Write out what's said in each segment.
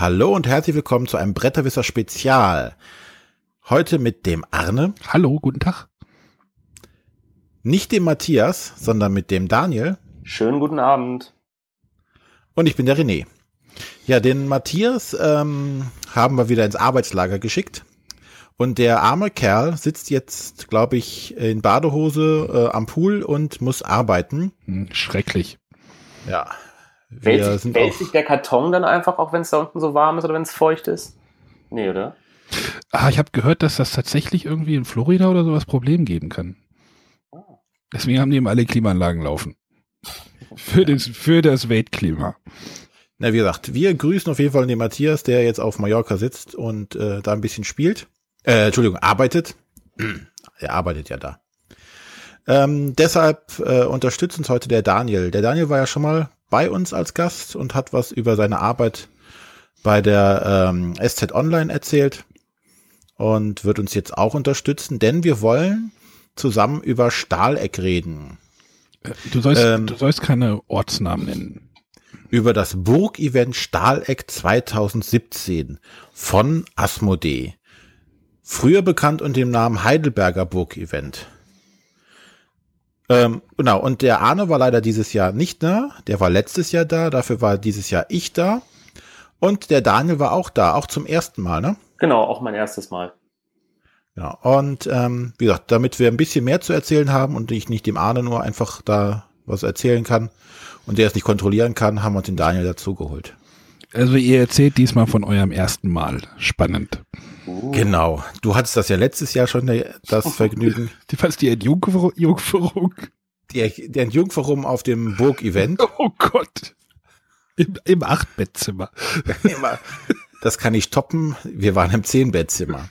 Hallo und herzlich willkommen zu einem Bretterwisser Spezial. Heute mit dem Arne. Hallo, guten Tag. Nicht dem Matthias, sondern mit dem Daniel. Schönen guten Abend. Und ich bin der René. Ja, den Matthias ähm, haben wir wieder ins Arbeitslager geschickt. Und der arme Kerl sitzt jetzt, glaube ich, in Badehose äh, am Pool und muss arbeiten. Hm, schrecklich. Ja, Wählt, sich, sind wählt sich der Karton dann einfach, auch wenn es da unten so warm ist oder wenn es feucht ist? Nee, oder? Ah, ich habe gehört, dass das tatsächlich irgendwie in Florida oder sowas Problem geben kann. Oh. Deswegen haben die eben alle Klimaanlagen laufen. Für, das, für das Weltklima. Na, wie gesagt, wir grüßen auf jeden Fall den Matthias, der jetzt auf Mallorca sitzt und äh, da ein bisschen spielt. Äh, Entschuldigung, arbeitet. er arbeitet ja da. Ähm, deshalb äh, unterstützt uns heute der Daniel. Der Daniel war ja schon mal bei uns als Gast und hat was über seine Arbeit bei der ähm, SZ Online erzählt und wird uns jetzt auch unterstützen, denn wir wollen zusammen über Stahleck reden. Du sollst, ähm, du sollst keine Ortsnamen nennen. Über das Burg-Event Stahleck 2017 von Asmodee. Früher bekannt unter dem Namen Heidelberger Burg-Event. Ähm, genau, und der Arne war leider dieses Jahr nicht da. Der war letztes Jahr da, dafür war dieses Jahr ich da. Und der Daniel war auch da, auch zum ersten Mal, ne? Genau, auch mein erstes Mal. Ja, und ähm, wie gesagt, damit wir ein bisschen mehr zu erzählen haben und ich nicht dem Arne nur einfach da was erzählen kann und der es nicht kontrollieren kann, haben wir uns den Daniel dazugeholt. Also ihr erzählt diesmal von eurem ersten Mal. Spannend. Uh. Genau. Du hattest das ja letztes Jahr schon, das Vergnügen. Die, was, die Entjungferung? Die, die Entjungferung auf dem Burg-Event. Oh Gott. Im, im Acht-Bettzimmer. das kann ich toppen. Wir waren im Zehn-Bettzimmer.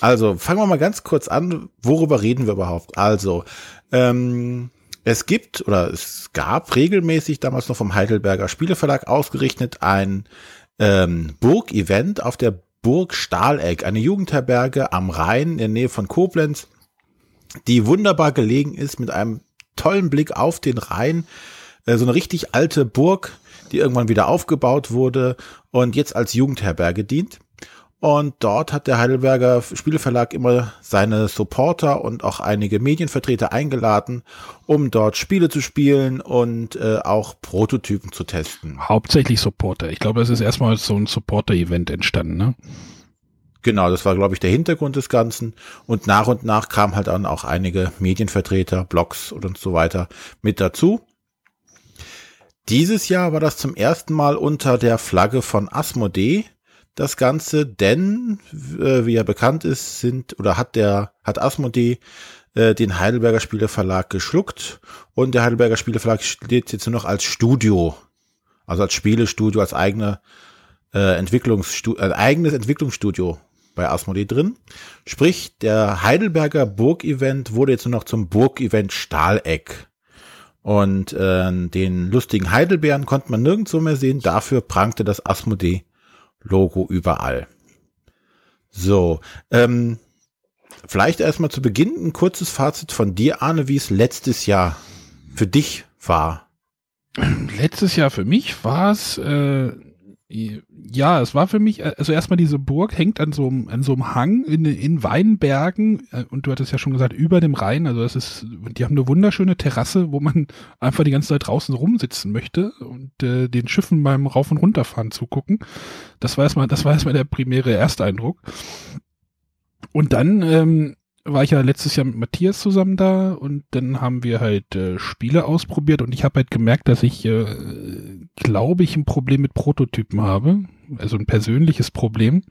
Also, fangen wir mal ganz kurz an. Worüber reden wir überhaupt? Also, ähm, es gibt oder es gab regelmäßig damals noch vom Heidelberger Spieleverlag ausgerichtet ein ähm, Burg-Event auf der Burg Stahleck, eine Jugendherberge am Rhein in der Nähe von Koblenz, die wunderbar gelegen ist mit einem tollen Blick auf den Rhein. Äh, so eine richtig alte Burg, die irgendwann wieder aufgebaut wurde und jetzt als Jugendherberge dient. Und dort hat der Heidelberger Spieleverlag immer seine Supporter und auch einige Medienvertreter eingeladen, um dort Spiele zu spielen und äh, auch Prototypen zu testen. Hauptsächlich Supporter. Ich glaube, es ist erstmal so ein Supporter-Event entstanden, ne? Genau, das war, glaube ich, der Hintergrund des Ganzen. Und nach und nach kamen halt dann auch einige Medienvertreter, Blogs und so weiter mit dazu. Dieses Jahr war das zum ersten Mal unter der Flagge von Asmodee das Ganze, denn äh, wie ja bekannt ist, sind oder hat der hat Asmodee äh, den Heidelberger Spieleverlag geschluckt und der Heidelberger Spieleverlag steht jetzt nur noch als Studio, also als Spielestudio, als eigene äh, Entwicklungsstudio, ein eigenes Entwicklungsstudio bei Asmodee drin. Sprich, der Heidelberger Burg-Event wurde jetzt nur noch zum Burg-Event Stahleck. Und äh, den lustigen Heidelbeeren konnte man nirgendwo mehr sehen. Dafür prangte das Asmodee Logo überall. So, ähm, vielleicht erstmal zu Beginn ein kurzes Fazit von dir, Arne, wie es letztes Jahr für dich war. Letztes Jahr für mich war es äh, ja, es war für mich, äh, also erstmal diese Burg hängt an so einem, an so einem Hang in, in Weinbergen äh, und du hattest ja schon gesagt, über dem Rhein, also das ist, die haben eine wunderschöne Terrasse, wo man einfach die ganze Zeit draußen rumsitzen möchte und äh, den Schiffen beim Rauf- und Runterfahren zugucken. Das war erstmal, das war erstmal der primäre Ersteindruck. Und dann ähm, war ich ja letztes Jahr mit Matthias zusammen da und dann haben wir halt äh, Spiele ausprobiert und ich habe halt gemerkt, dass ich, äh, glaube ich, ein Problem mit Prototypen habe. Also ein persönliches Problem.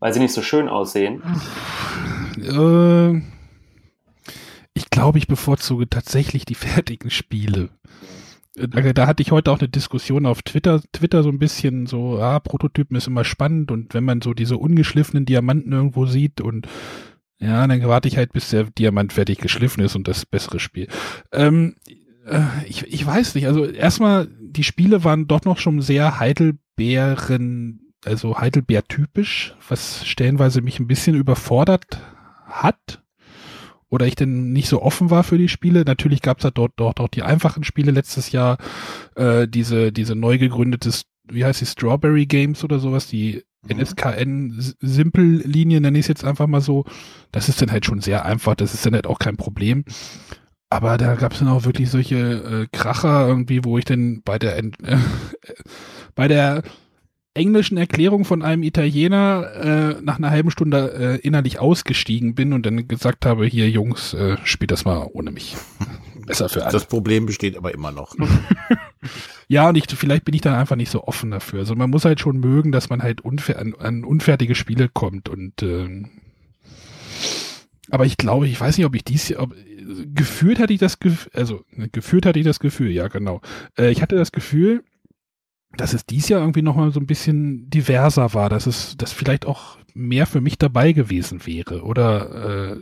Weil sie nicht so schön aussehen. Äh, ich glaube, ich bevorzuge tatsächlich die fertigen Spiele. Da, da, hatte ich heute auch eine Diskussion auf Twitter, Twitter so ein bisschen so, ah, Prototypen ist immer spannend und wenn man so diese ungeschliffenen Diamanten irgendwo sieht und ja, dann warte ich halt, bis der Diamant fertig geschliffen ist und das bessere Spiel. Ähm, äh, ich, ich weiß nicht, also erstmal, die Spiele waren doch noch schon sehr Heidelbeeren, also Heidelbeer-typisch, was stellenweise mich ein bisschen überfordert hat. Oder ich denn nicht so offen war für die Spiele. Natürlich gab es da dort, dort auch die einfachen Spiele letztes Jahr. Äh, diese, diese neu gegründetes wie heißt die, Strawberry Games oder sowas, die mhm. NSKN-Simple-Linie, nenne ich es jetzt einfach mal so. Das ist dann halt schon sehr einfach, das ist dann halt auch kein Problem. Aber da gab es dann auch wirklich solche äh, Kracher irgendwie, wo ich dann bei der äh, bei der englischen Erklärung von einem Italiener äh, nach einer halben Stunde äh, innerlich ausgestiegen bin und dann gesagt habe, hier Jungs, äh, spielt das mal ohne mich. Besser für alle. Das Problem besteht aber immer noch. ja, und ich, vielleicht bin ich dann einfach nicht so offen dafür. Also man muss halt schon mögen, dass man halt unfer an, an unfertige Spiele kommt und äh, aber ich glaube, ich weiß nicht, ob ich dies, ob, gefühlt hatte ich das Gefühl, also ne, gefühlt hatte ich das Gefühl, ja genau. Äh, ich hatte das Gefühl, dass es dies Jahr irgendwie nochmal so ein bisschen diverser war, dass es, dass vielleicht auch mehr für mich dabei gewesen wäre. Oder äh,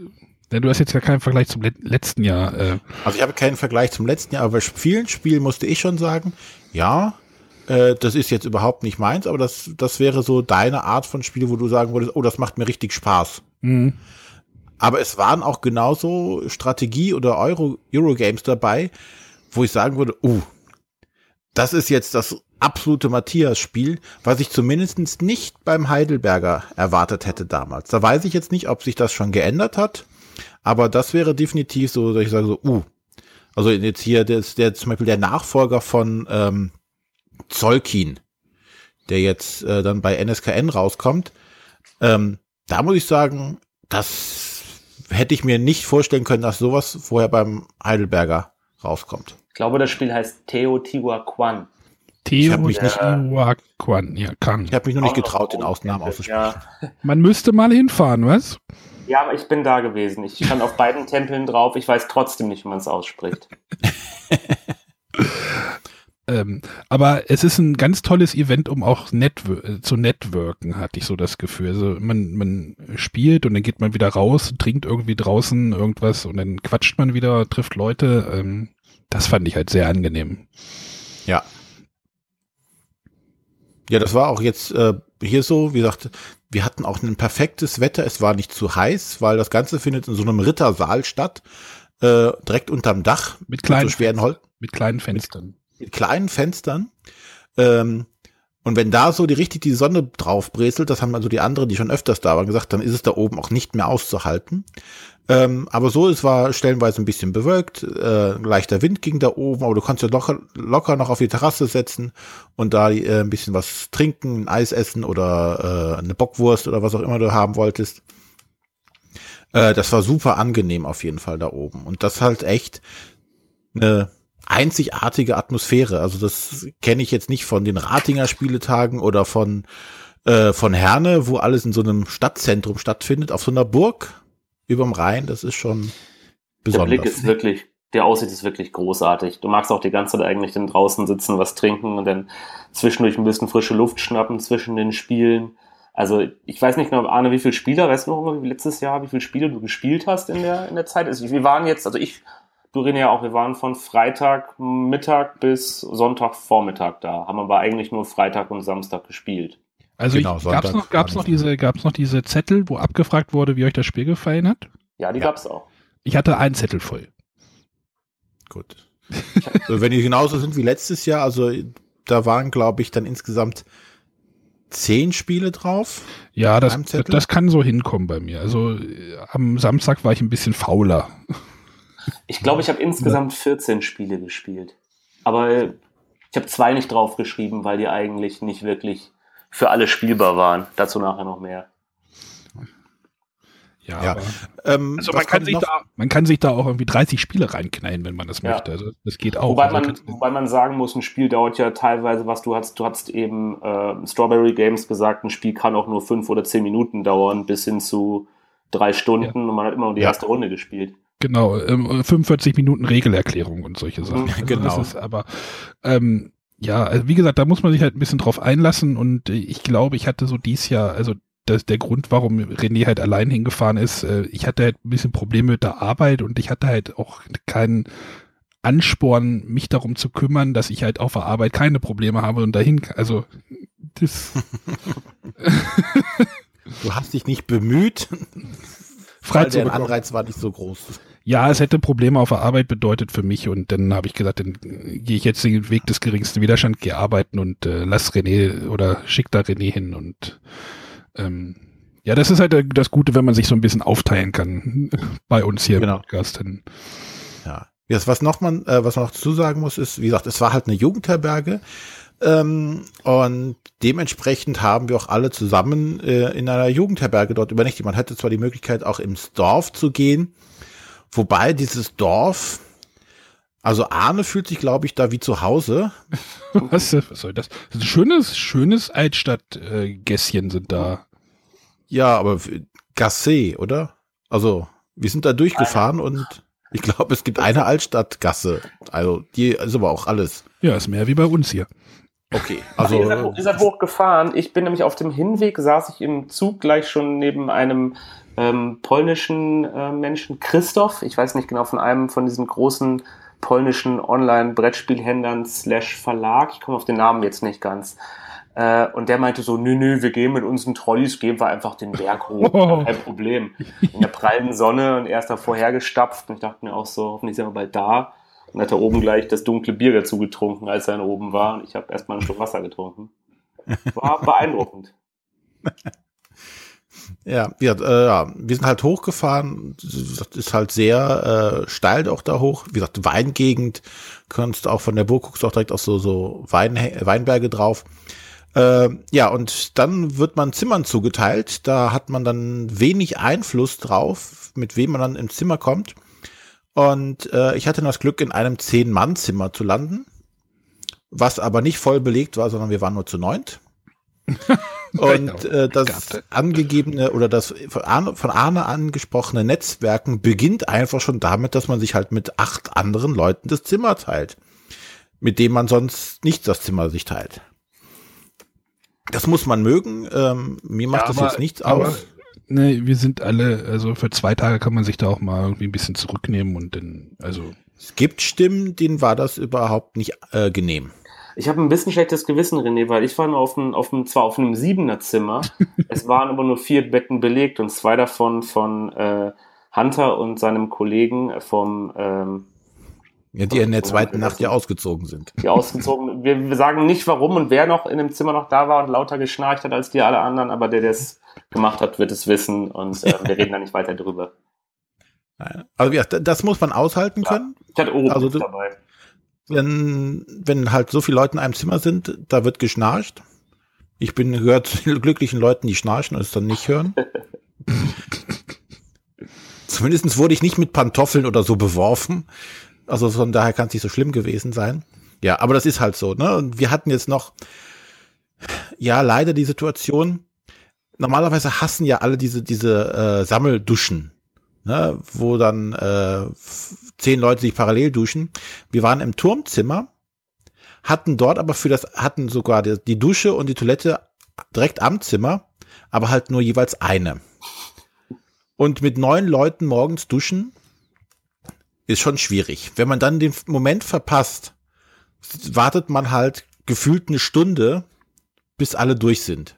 du hast jetzt ja keinen Vergleich zum letzten Jahr. Äh. Also ich habe keinen Vergleich zum letzten Jahr, aber bei vielen Spielen musste ich schon sagen, ja, äh, das ist jetzt überhaupt nicht meins, aber das, das wäre so deine Art von Spiel, wo du sagen würdest, oh, das macht mir richtig Spaß. Mhm. Aber es waren auch genauso Strategie- oder Euro, Eurogames dabei, wo ich sagen würde, uh, das ist jetzt das absolute Matthias-Spiel, was ich zumindest nicht beim Heidelberger erwartet hätte damals. Da weiß ich jetzt nicht, ob sich das schon geändert hat, aber das wäre definitiv so, dass ich sage so, uh, also jetzt hier der, der zum Beispiel der Nachfolger von ähm, Zolkin, der jetzt äh, dann bei NSKN rauskommt, ähm, da muss ich sagen, das hätte ich mir nicht vorstellen können, dass sowas vorher beim Heidelberger rauskommt. Ich glaube, das Spiel heißt Teotihuacan. Teotihuacan, ja, kann. Ich habe mich nur nicht getraut, den Ausnamen auszusprechen. Ja. Man müsste mal hinfahren, was? Ja, aber ich bin da gewesen. Ich stand auf beiden Tempeln drauf. Ich weiß trotzdem nicht, wie man es ausspricht. Ähm, aber es ist ein ganz tolles Event, um auch netw äh, zu networken, hatte ich so das Gefühl. Also man, man spielt und dann geht man wieder raus, trinkt irgendwie draußen irgendwas und dann quatscht man wieder, trifft Leute. Ähm, das fand ich halt sehr angenehm. Ja. Ja, das war auch jetzt äh, hier so, wie gesagt, wir hatten auch ein perfektes Wetter. Es war nicht zu heiß, weil das Ganze findet in so einem Rittersaal statt, äh, direkt unterm Dach. Mit kleinen, mit so schweren Hol mit kleinen Fenstern mit kleinen Fenstern. Ähm, und wenn da so die richtig die Sonne drauf breselt, das haben also die anderen, die schon öfters da waren, gesagt, dann ist es da oben auch nicht mehr auszuhalten. Ähm, aber so, es war stellenweise ein bisschen bewölkt, äh, leichter Wind ging da oben, aber du konntest ja locker, locker noch auf die Terrasse setzen und da äh, ein bisschen was trinken, ein Eis essen oder äh, eine Bockwurst oder was auch immer du haben wolltest. Äh, das war super angenehm auf jeden Fall da oben. Und das halt echt eine einzigartige Atmosphäre. Also das kenne ich jetzt nicht von den Ratinger Spieletagen oder von äh, von Herne, wo alles in so einem Stadtzentrum stattfindet, auf so einer Burg überm Rhein. Das ist schon besonders. Der Blick ist wirklich, der Aussicht ist wirklich großartig. Du magst auch die ganze Zeit eigentlich dann draußen sitzen, was trinken und dann zwischendurch ein bisschen frische Luft schnappen zwischen den Spielen. Also ich weiß nicht genau, Arne, wie viele Spieler, weißt du noch wie letztes Jahr, wie viele Spiele du gespielt hast in der, in der Zeit? Also wir waren jetzt, also ich du René ja auch, wir waren von Freitag Mittag bis Sonntag Vormittag da, haben aber eigentlich nur Freitag und Samstag gespielt. Also genau, gab es noch, gab's noch, diese, gab's noch diese Zettel, wo abgefragt wurde, wie euch das Spiel gefallen hat? Ja, die ja. gab's auch. Ich hatte einen Zettel voll. Gut. so, wenn die genauso sind wie letztes Jahr, also da waren, glaube ich, dann insgesamt zehn Spiele drauf. Ja, das, das kann so hinkommen bei mir. Also am Samstag war ich ein bisschen fauler. Ich glaube, ich habe insgesamt 14 Spiele gespielt. Aber ich habe zwei nicht draufgeschrieben, weil die eigentlich nicht wirklich für alle spielbar waren. Dazu nachher noch mehr. Ja, ja. Ähm, also man kann, sich da, man kann sich da auch irgendwie 30 Spiele reinknallen, wenn man das ja. möchte. Also das geht auch. Wobei also man, wobei man sagen muss, ein Spiel dauert ja teilweise, was du hast, du hast eben äh, Strawberry Games gesagt, ein Spiel kann auch nur fünf oder zehn Minuten dauern, bis hin zu drei Stunden ja. und man hat immer nur die erste Runde gespielt. Genau, ähm, 45 Minuten Regelerklärung und solche Sachen. Also genau. Ist, aber ähm, ja, also wie gesagt, da muss man sich halt ein bisschen drauf einlassen und ich glaube, ich hatte so dies Jahr, also das, der Grund, warum René halt allein hingefahren ist, äh, ich hatte halt ein bisschen Probleme mit der Arbeit und ich hatte halt auch keinen Ansporn, mich darum zu kümmern, dass ich halt auf der Arbeit keine Probleme habe und dahin, also das. du hast dich nicht bemüht. Frei der Anreiz war nicht so groß. Ja, es hätte Probleme auf der Arbeit bedeutet für mich und dann habe ich gesagt, dann gehe ich jetzt den Weg des geringsten Widerstands, gehe arbeiten und äh, lass René oder schick da René hin und ähm, ja, das ist halt das Gute, wenn man sich so ein bisschen aufteilen kann bei uns hier Genau. im Podcast. Dann, Ja. Jetzt, was noch man, äh, was man noch dazu sagen muss, ist, wie gesagt, es war halt eine Jugendherberge. Ähm, und dementsprechend haben wir auch alle zusammen äh, in einer Jugendherberge dort übernachtet. Man hatte zwar die Möglichkeit, auch ins Dorf zu gehen, wobei dieses Dorf, also Arne fühlt sich, glaube ich, da wie zu Hause. was, was soll das? das ist ein schönes, schönes Altstadt-Gässchen sind da. Ja, aber Gasse, oder? Also, wir sind da durchgefahren und ich glaube, es gibt eine Altstadtgasse. Also, die ist aber auch alles. Ja, ist mehr wie bei uns hier. Okay. Also, ihr, seid, Also, hoch- ihr seid hochgefahren. Ich bin nämlich auf dem Hinweg, saß ich im Zug gleich schon neben einem ähm, polnischen äh, Menschen, Christoph. Ich weiß nicht genau, von einem von diesen großen polnischen Online-Brettspielhändlern slash Verlag. Ich komme auf den Namen jetzt nicht ganz. Äh, und der meinte so, nö, nö, wir gehen mit unseren Trolleys, gehen wir einfach den Berg hoch. Oh. Kein Problem. In der prallen Sonne und er ist da vorhergestapft. Und ich dachte mir auch so, hoffentlich sind wir bald da. Und hat er oben gleich das dunkle Bier dazu getrunken, als er dann oben war. Und ich habe erstmal einen Schluck Wasser getrunken. War beeindruckend. ja, ja, äh, ja, wir sind halt hochgefahren. Das ist halt sehr äh, steil auch da hoch. Wie gesagt, Weingegend. Kannst auch von der Burg guckst auch direkt auf so, so Wein, Weinberge drauf. Äh, ja, und dann wird man Zimmern zugeteilt. Da hat man dann wenig Einfluss drauf, mit wem man dann im Zimmer kommt. Und äh, ich hatte das Glück, in einem Zehn-Mann-Zimmer zu landen, was aber nicht voll belegt war, sondern wir waren nur zu neunt. Und äh, das angegebene oder das von Arne, von Arne angesprochene Netzwerken beginnt einfach schon damit, dass man sich halt mit acht anderen Leuten das Zimmer teilt, mit dem man sonst nicht das Zimmer sich teilt. Das muss man mögen. Ähm, mir macht Ja, das aber- jetzt nichts aber- aus. Ne, wir sind alle, also für zwei Tage kann man sich da auch mal irgendwie ein bisschen zurücknehmen und dann, also Es gibt Stimmen, denen war das überhaupt nicht äh, genehm. Ich habe ein bisschen schlechtes Gewissen, René, weil ich war nur auf einem, auf einem zwar auf einem siebener Zimmer, es waren aber nur vier Betten belegt und zwei davon von äh, Hunter und seinem Kollegen vom ähm, Ja, die in der zweiten Nacht ja ausgezogen sind. die ausgezogen. Wir, wir sagen nicht warum und wer noch in dem Zimmer noch da war und lauter geschnarcht hat als die alle anderen, aber der, der es gemacht hat, wird es wissen und äh, wir reden da nicht weiter drüber. Also ja, das muss man aushalten können. Ich hatte Ohren Also dabei. Wenn, wenn halt so viele Leute in einem Zimmer sind, da wird geschnarcht. Ich bin gehört zu glücklichen Leuten, die schnarchen und es dann nicht hören. Zumindest wurde ich nicht mit Pantoffeln oder so beworfen. Also von daher kann es nicht so schlimm gewesen sein. Ja, aber das ist halt so, ne? Und wir hatten jetzt noch, ja, leider die Situation, normalerweise hassen ja alle diese, diese äh, Sammelduschen, ne? wo dann äh, zehn Leute sich parallel duschen. Wir waren im Turmzimmer, hatten dort aber für das, hatten sogar die, die Dusche und die Toilette direkt am Zimmer, aber halt nur jeweils eine. Und mit neun Leuten morgens duschen ist schon schwierig. Wenn man dann den Moment verpasst, wartet man halt gefühlt eine Stunde, bis alle durch sind.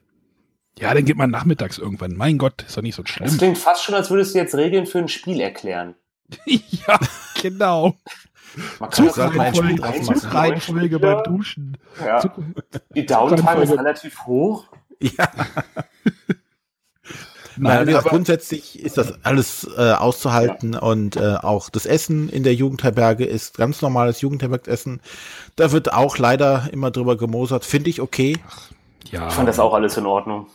Ja, dann geht man nachmittags irgendwann. Mein Gott, ist doch nicht so Es schlimm. klingt fast schon, als würdest du jetzt Regeln für ein Spiel erklären. ja, genau. Man kann das neun- machen. Zugreihenfolge beim Duschen. Ja. Zug- Die Downtime ist Zugreihenfolge- relativ hoch. Ja, Nein, Nein, aber, grundsätzlich ist das alles äh, auszuhalten und äh, auch das Essen in der Jugendherberge ist ganz normales Jugendherbergessen. Da wird auch leider immer drüber gemosert. Finde ich okay. ja. Ich fand das auch alles in Ordnung.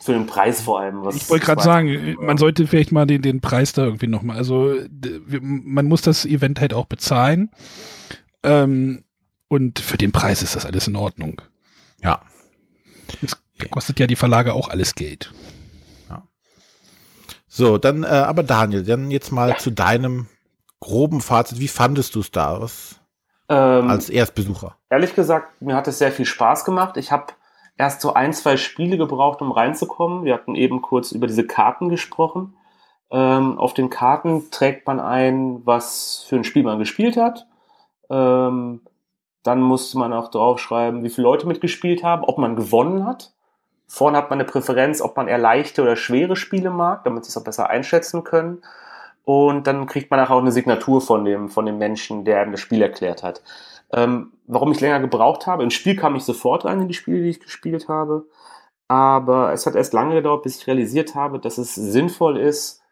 Für den Preis vor allem. Was Ich wollte gerade sagen, man sollte vielleicht mal den, den Preis da irgendwie nochmal, also man muss das Event halt auch bezahlen. Ähm, und für den Preis ist das alles in Ordnung. Ja. Es kostet ja die Verlage auch alles Geld. So, dann, äh, aber Daniel, dann jetzt mal zu deinem groben Fazit. Wie fandest du es da was, ähm, als Erstbesucher? ehrlich gesagt, mir hat es sehr viel Spaß gemacht. Ich habe erst so ein, zwei Spiele gebraucht, um reinzukommen. Wir hatten eben kurz über diese Karten gesprochen. Ähm, auf den Karten trägt man ein, was für ein Spiel man gespielt hat. Ähm, dann musste man auch draufschreiben, wie viele Leute mitgespielt haben, ob man gewonnen hat. Vorne hat man eine Präferenz, ob man eher leichte oder schwere Spiele mag, damit sie es auch besser einschätzen können. und dann kriegt man auch eine Signatur von dem, von dem Menschen, der einem das Spiel erklärt hat. Ähm, warum ich länger gebraucht habe, im Spiel kam ich sofort rein in die Spiele, die ich gespielt habe, aber es hat erst lange gedauert, bis ich realisiert habe, dass es sinnvoll ist,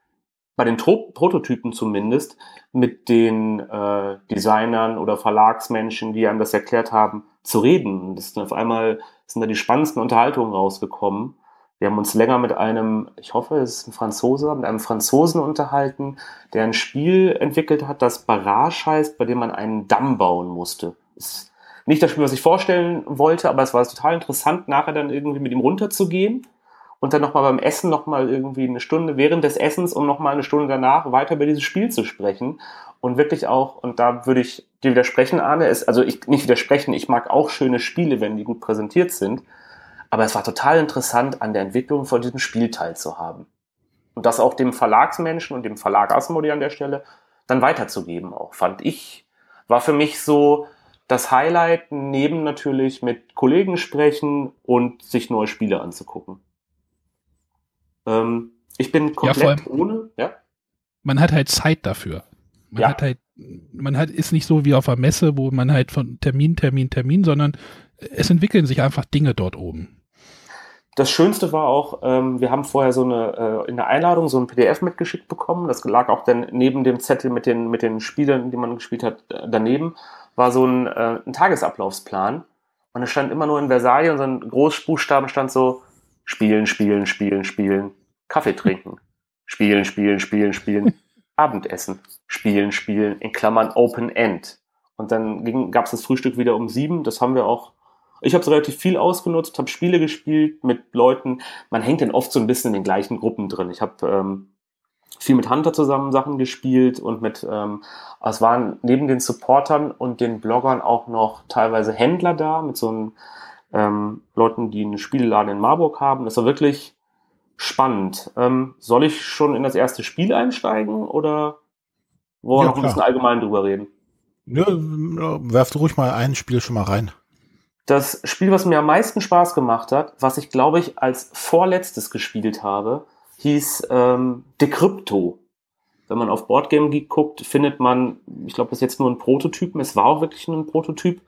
bei den Tro Prototypen zumindest, mit den äh, Designern oder Verlagsmenschen, die einem das erklärt haben, zu reden. Das sind auf einmal sind da die spannendsten Unterhaltungen rausgekommen. Wir haben uns länger mit einem, ich hoffe, es ist ein Franzose, mit einem Franzosen unterhalten, der ein Spiel entwickelt hat, das Barrage heißt, bei dem man einen Damm bauen musste. Ist nicht das Spiel, was ich vorstellen wollte, aber es war total interessant, nachher dann irgendwie mit ihm runterzugehen und dann nochmal beim Essen nochmal irgendwie eine Stunde während des Essens und nochmal eine Stunde danach weiter über dieses Spiel zu sprechen. Und wirklich auch, und da würde ich dir widersprechen, Arne, ist, also ich nicht widersprechen, ich mag auch schöne Spiele, wenn die gut präsentiert sind. Aber es war total interessant, an der Entwicklung von diesem Spiel teilzuhaben. Und das auch dem Verlagsmenschen und dem Verlag Asmodee an der Stelle dann weiterzugeben auch, fand ich, war für mich so das Highlight, neben natürlich mit Kollegen sprechen und sich neue Spiele anzugucken. Ähm, ich bin komplett ja, ohne, ja. Man hat halt Zeit dafür. Man ja. hat halt, man hat, ist nicht so wie auf einer Messe, wo man halt von Termin, Termin, Termin, sondern es entwickeln sich einfach Dinge dort oben. Das Schönste war auch, ähm, wir haben vorher so eine, äh, in der Einladung so ein PDF mitgeschickt bekommen. Das lag auch dann neben dem Zettel mit den, mit den Spielen, die man gespielt hat, äh, daneben, war so ein, äh, ein Tagesablaufsplan. Und es stand immer nur in Versailles und so ein Großbuchstaben stand so, spielen, spielen, spielen, spielen, Kaffee trinken, spielen, spielen, spielen, spielen, Abendessen, spielen, spielen, in Klammern Open End. Und dann gab es das Frühstück wieder um sieben. Das haben wir auch ich habe es relativ viel ausgenutzt, habe Spiele gespielt mit Leuten. Man hängt dann oft so ein bisschen in den gleichen Gruppen drin. Ich habe ähm, viel mit Hunter zusammen Sachen gespielt und mit, ähm, es waren neben den Supportern und den Bloggern auch noch teilweise Händler da, mit so einem ähm, Leuten, die einen Spieleladen in Marburg haben. Das war wirklich spannend. Ähm, soll ich schon in das erste Spiel einsteigen oder wollen wir ja, noch ein bisschen allgemein drüber reden? Ja, werft ruhig mal ein Spiel schon mal rein. Das Spiel, was mir am meisten Spaß gemacht hat, was ich glaube ich als vorletztes gespielt habe, hieß ähm, Decrypto. Wenn man auf Boardgame Geek guckt, findet man, ich glaube, das ist jetzt nur ein Prototypen. Es war auch wirklich nur ein Prototyp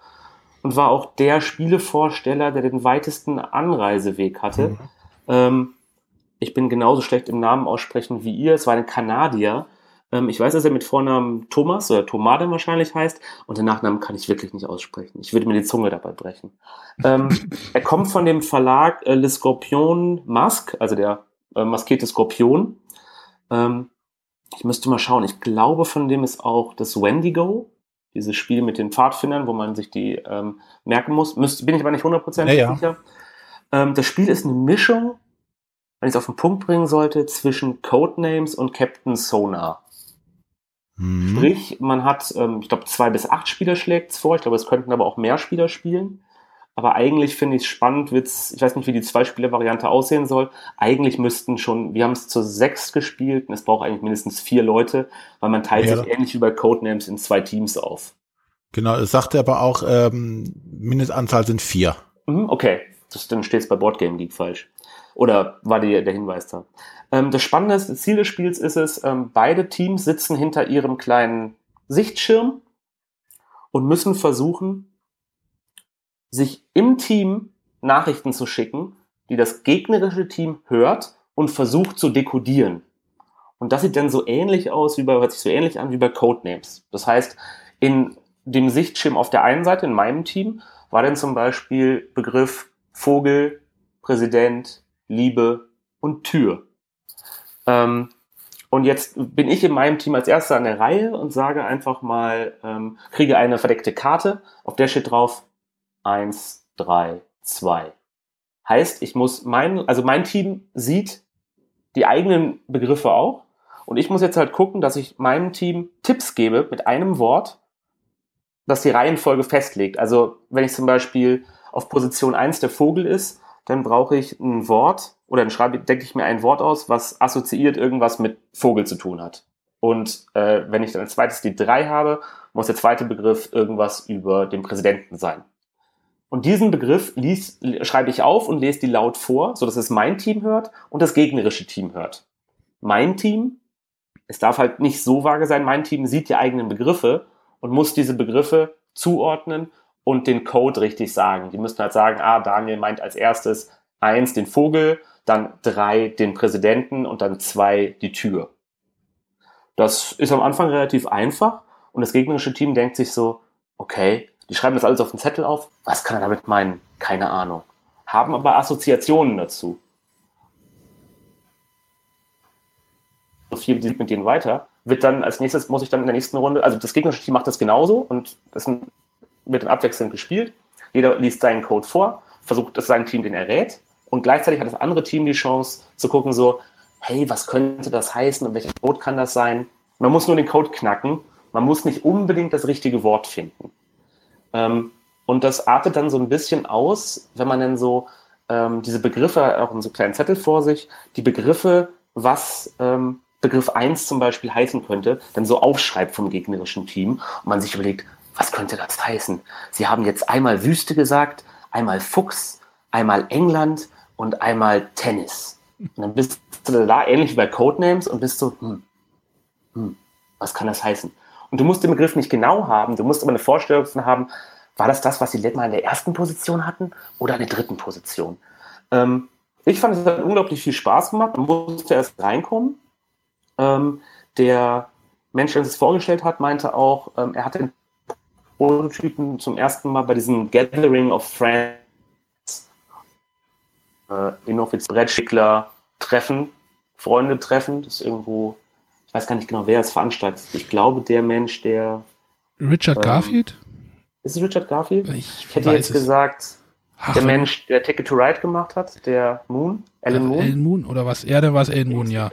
und war auch der Spielevorsteller, der den weitesten Anreiseweg hatte. Mhm. Ähm, ich bin genauso schlecht im Namen aussprechen wie ihr. Es war ein Kanadier, ich weiß, dass er mit Vornamen Thomas oder Tomade wahrscheinlich heißt und den Nachnamen kann ich wirklich nicht aussprechen. Ich würde mir die Zunge dabei brechen. Ähm, er kommt von dem Verlag äh, Le Scorpion Mask, also der äh, maskierte Skorpion. Ähm, ich müsste mal schauen. Ich glaube, von dem ist auch das Wendigo, dieses Spiel mit den Pfadfindern, wo man sich die ähm, merken muss. Müsste, bin ich aber nicht hundertprozentig ja, ja. sicher. Ähm, das Spiel ist eine Mischung, wenn ich es auf den Punkt bringen sollte, zwischen Codenames und Captain Sonar. Mhm. Sprich, man hat, ähm, ich glaube, zwei bis acht Spieler schlägt es vor. Ich glaube, es könnten aber auch mehr Spieler spielen. Aber eigentlich finde ich es spannend, wird's, ich weiß nicht, wie die Zwei-Spieler-Variante aussehen soll. Eigentlich müssten schon, wir haben es zu sechs gespielt und es braucht eigentlich mindestens vier Leute, weil man teilt ja. sich ähnlich wie bei Codenames in zwei Teams auf. Genau, es sagte aber auch, ähm, Mindestanzahl sind vier. Mhm, okay, das, dann steht es bei Boardgame Geek falsch. Oder war die, der Hinweis da? Ähm, das spannende Ziel des Spiels ist es, ähm, beide Teams sitzen hinter ihrem kleinen Sichtschirm und müssen versuchen, sich im Team Nachrichten zu schicken, die das gegnerische Team hört und versucht zu dekodieren. Und das sieht dann so ähnlich aus, wie bei, hört sich so ähnlich an wie bei Codenames. Das heißt, in dem Sichtschirm auf der einen Seite, in meinem Team, war dann zum Beispiel Begriff Vogel, Präsident, Liebe und Tür. Ähm, und jetzt bin ich in meinem Team als erster an der Reihe und sage einfach mal, ähm, kriege eine verdeckte Karte, auf der steht drauf eins, drei, zwei. Heißt, ich muss mein, also mein Team sieht die eigenen Begriffe auch. Und ich muss jetzt halt gucken, dass ich meinem Team Tipps gebe mit einem Wort, das die Reihenfolge festlegt. Also wenn ich zum Beispiel auf Position eins der Vogel ist, dann brauche ich ein Wort oder dann schreibe, denke ich mir ein Wort aus, was assoziiert irgendwas mit Vogel zu tun hat. Und äh, wenn ich dann als zweites die drei habe, muss der zweite Begriff irgendwas über den Präsidenten sein. Und diesen Begriff lies, schreibe ich auf und lese die laut vor, so dass es mein Team hört und das gegnerische Team hört. Mein Team es darf halt nicht so vage sein, mein Team sieht die eigenen Begriffe und muss diese Begriffe zuordnen und den Code richtig sagen. Die müssen halt sagen, ah, Daniel meint als erstes eins den Vogel, dann drei den Präsidenten und dann zwei die Tür. Das ist am Anfang relativ einfach und das gegnerische Team denkt sich so, okay, die schreiben das alles auf den Zettel auf, was kann er damit meinen? Keine Ahnung. Haben aber Assoziationen dazu. So viel mit denen weiter. Wird dann als nächstes, muss ich dann in der nächsten Runde, also das gegnerische Team macht das genauso und das wird dann abwechselnd gespielt. Jeder liest seinen Code vor, versucht, dass sein Team den errät und gleichzeitig hat das andere Team die Chance zu gucken, so, hey, was könnte das heißen und welcher Code kann das sein? Man muss nur den Code knacken, man muss nicht unbedingt das richtige Wort finden. Ähm, und das artet dann so ein bisschen aus, wenn man dann so ähm, diese Begriffe, auch in so kleinen Zettel vor sich, die Begriffe, was ähm, Begriff 1 zum Beispiel heißen könnte, dann so aufschreibt vom gegnerischen Team und man sich überlegt, was könnte das heißen? Sie haben jetzt einmal Wüste gesagt, einmal Fuchs, einmal England und einmal Tennis. Und dann bist du da ähnlich wie bei Codenames und bist so, hm, hm, was kann das heißen? Und du musst den Begriff nicht genau haben, du musst aber eine Vorstellung haben, war das das, was sie letztes Mal in der ersten Position hatten oder in der dritten Position? Ähm, ich fand, es hat unglaublich viel Spaß gemacht. Man musste erst reinkommen. Ähm, der Mensch, der uns das vorgestellt hat, meinte auch, ähm, er hat den Prototypen zum ersten Mal bei diesem Gathering of Friends äh, inoffiziell Brettschickler treffen, Freunde treffen. Das ist irgendwo, ich weiß gar nicht genau, wer es veranstaltet. Ich glaube, der Mensch, der. Richard ähm, Garfield? Ist es Richard Garfield? Ich, ich hätte jetzt es. gesagt, Ach, der Mensch, der Ticket to Ride gemacht hat, der Moon, Alan Moon. Alan Moon oder was? Er, der war es Alan Moon, ja.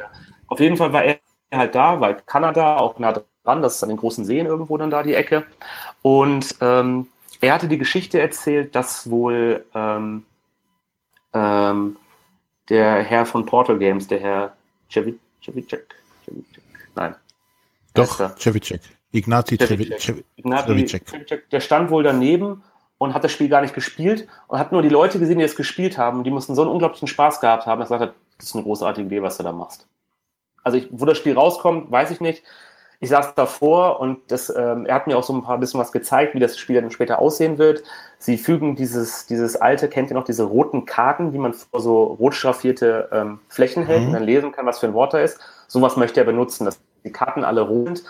Auf jeden Fall war er halt da, weil Kanada auch nah dran, das ist an den großen Seen irgendwo dann da die Ecke. Und ähm, er hatte die Geschichte erzählt, dass wohl ähm, ähm, der Herr von Portal Games, der Herr Cevicek, nein. Doch, Cevicek. Ignati Cevicek. Cevicek. Der stand wohl daneben und hat das Spiel gar nicht gespielt und hat nur die Leute gesehen, die es gespielt haben. Die mussten so einen unglaublichen Spaß gehabt haben, dass er gesagt hat, das ist eine großartige Idee, was du da machst. Also ich, wo das Spiel rauskommt, weiß ich nicht. Ich saß davor und das, ähm, er hat mir auch so ein paar bisschen was gezeigt, wie das Spiel dann später aussehen wird. Sie fügen dieses, dieses alte, kennt ihr noch, diese roten Karten, die man vor so rot schraffierte ähm, Flächen hält mhm. und dann lesen kann, was für ein Wort da ist. Sowas möchte er benutzen, dass die Karten alle rot sind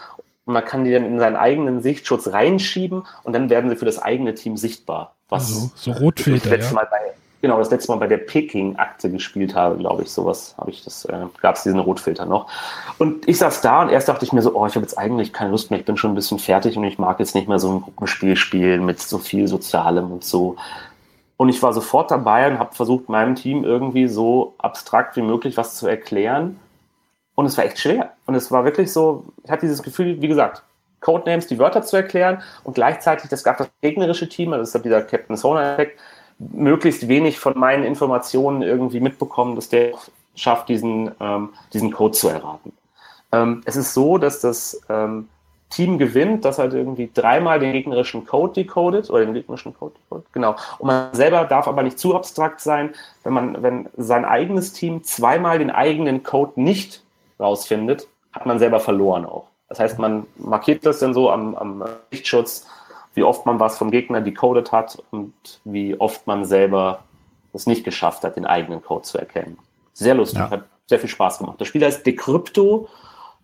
und man kann die dann in seinen eigenen Sichtschutz reinschieben und dann werden sie für das eigene Team sichtbar. Was also, so Rotfilter, ja. Mal bei, genau, das letzte Mal bei der Peking-Akte gespielt habe, glaube ich, sowas habe ich das, äh, gab es diesen Rotfilter noch. Und ich saß da und erst dachte ich mir so, oh, ich habe jetzt eigentlich keine Lust mehr, ich bin schon ein bisschen fertig und ich mag jetzt nicht mehr so ein Gruppenspiel spielen mit so viel Sozialem und so. Und ich war sofort dabei und habe versucht, meinem Team irgendwie so abstrakt wie möglich was zu erklären. Und es war echt schwer. Und es war wirklich so, ich hatte dieses Gefühl, wie gesagt, Codenames, die Wörter zu erklären und gleichzeitig, das gab das gegnerische Team, also das ist dieser Captain Sona-Effekt, möglichst wenig von meinen Informationen irgendwie mitbekommen, dass der schafft, diesen, ähm, diesen Code zu erraten. Ähm, es ist so, dass das ähm, Team gewinnt, das halt irgendwie dreimal den gegnerischen Code decodet oder den gegnerischen Code decodet, genau. Und man selber darf aber nicht zu abstrakt sein, wenn man, wenn sein eigenes Team zweimal den eigenen Code nicht rausfindet, hat man selber verloren auch. Das heißt, man markiert das dann so am, am Lichtschutz, wie oft man was vom Gegner decoded hat und wie oft man selber es nicht geschafft hat, den eigenen Code zu erkennen. Sehr lustig, ja. hat sehr viel Spaß gemacht. Das Spiel heißt Decrypto.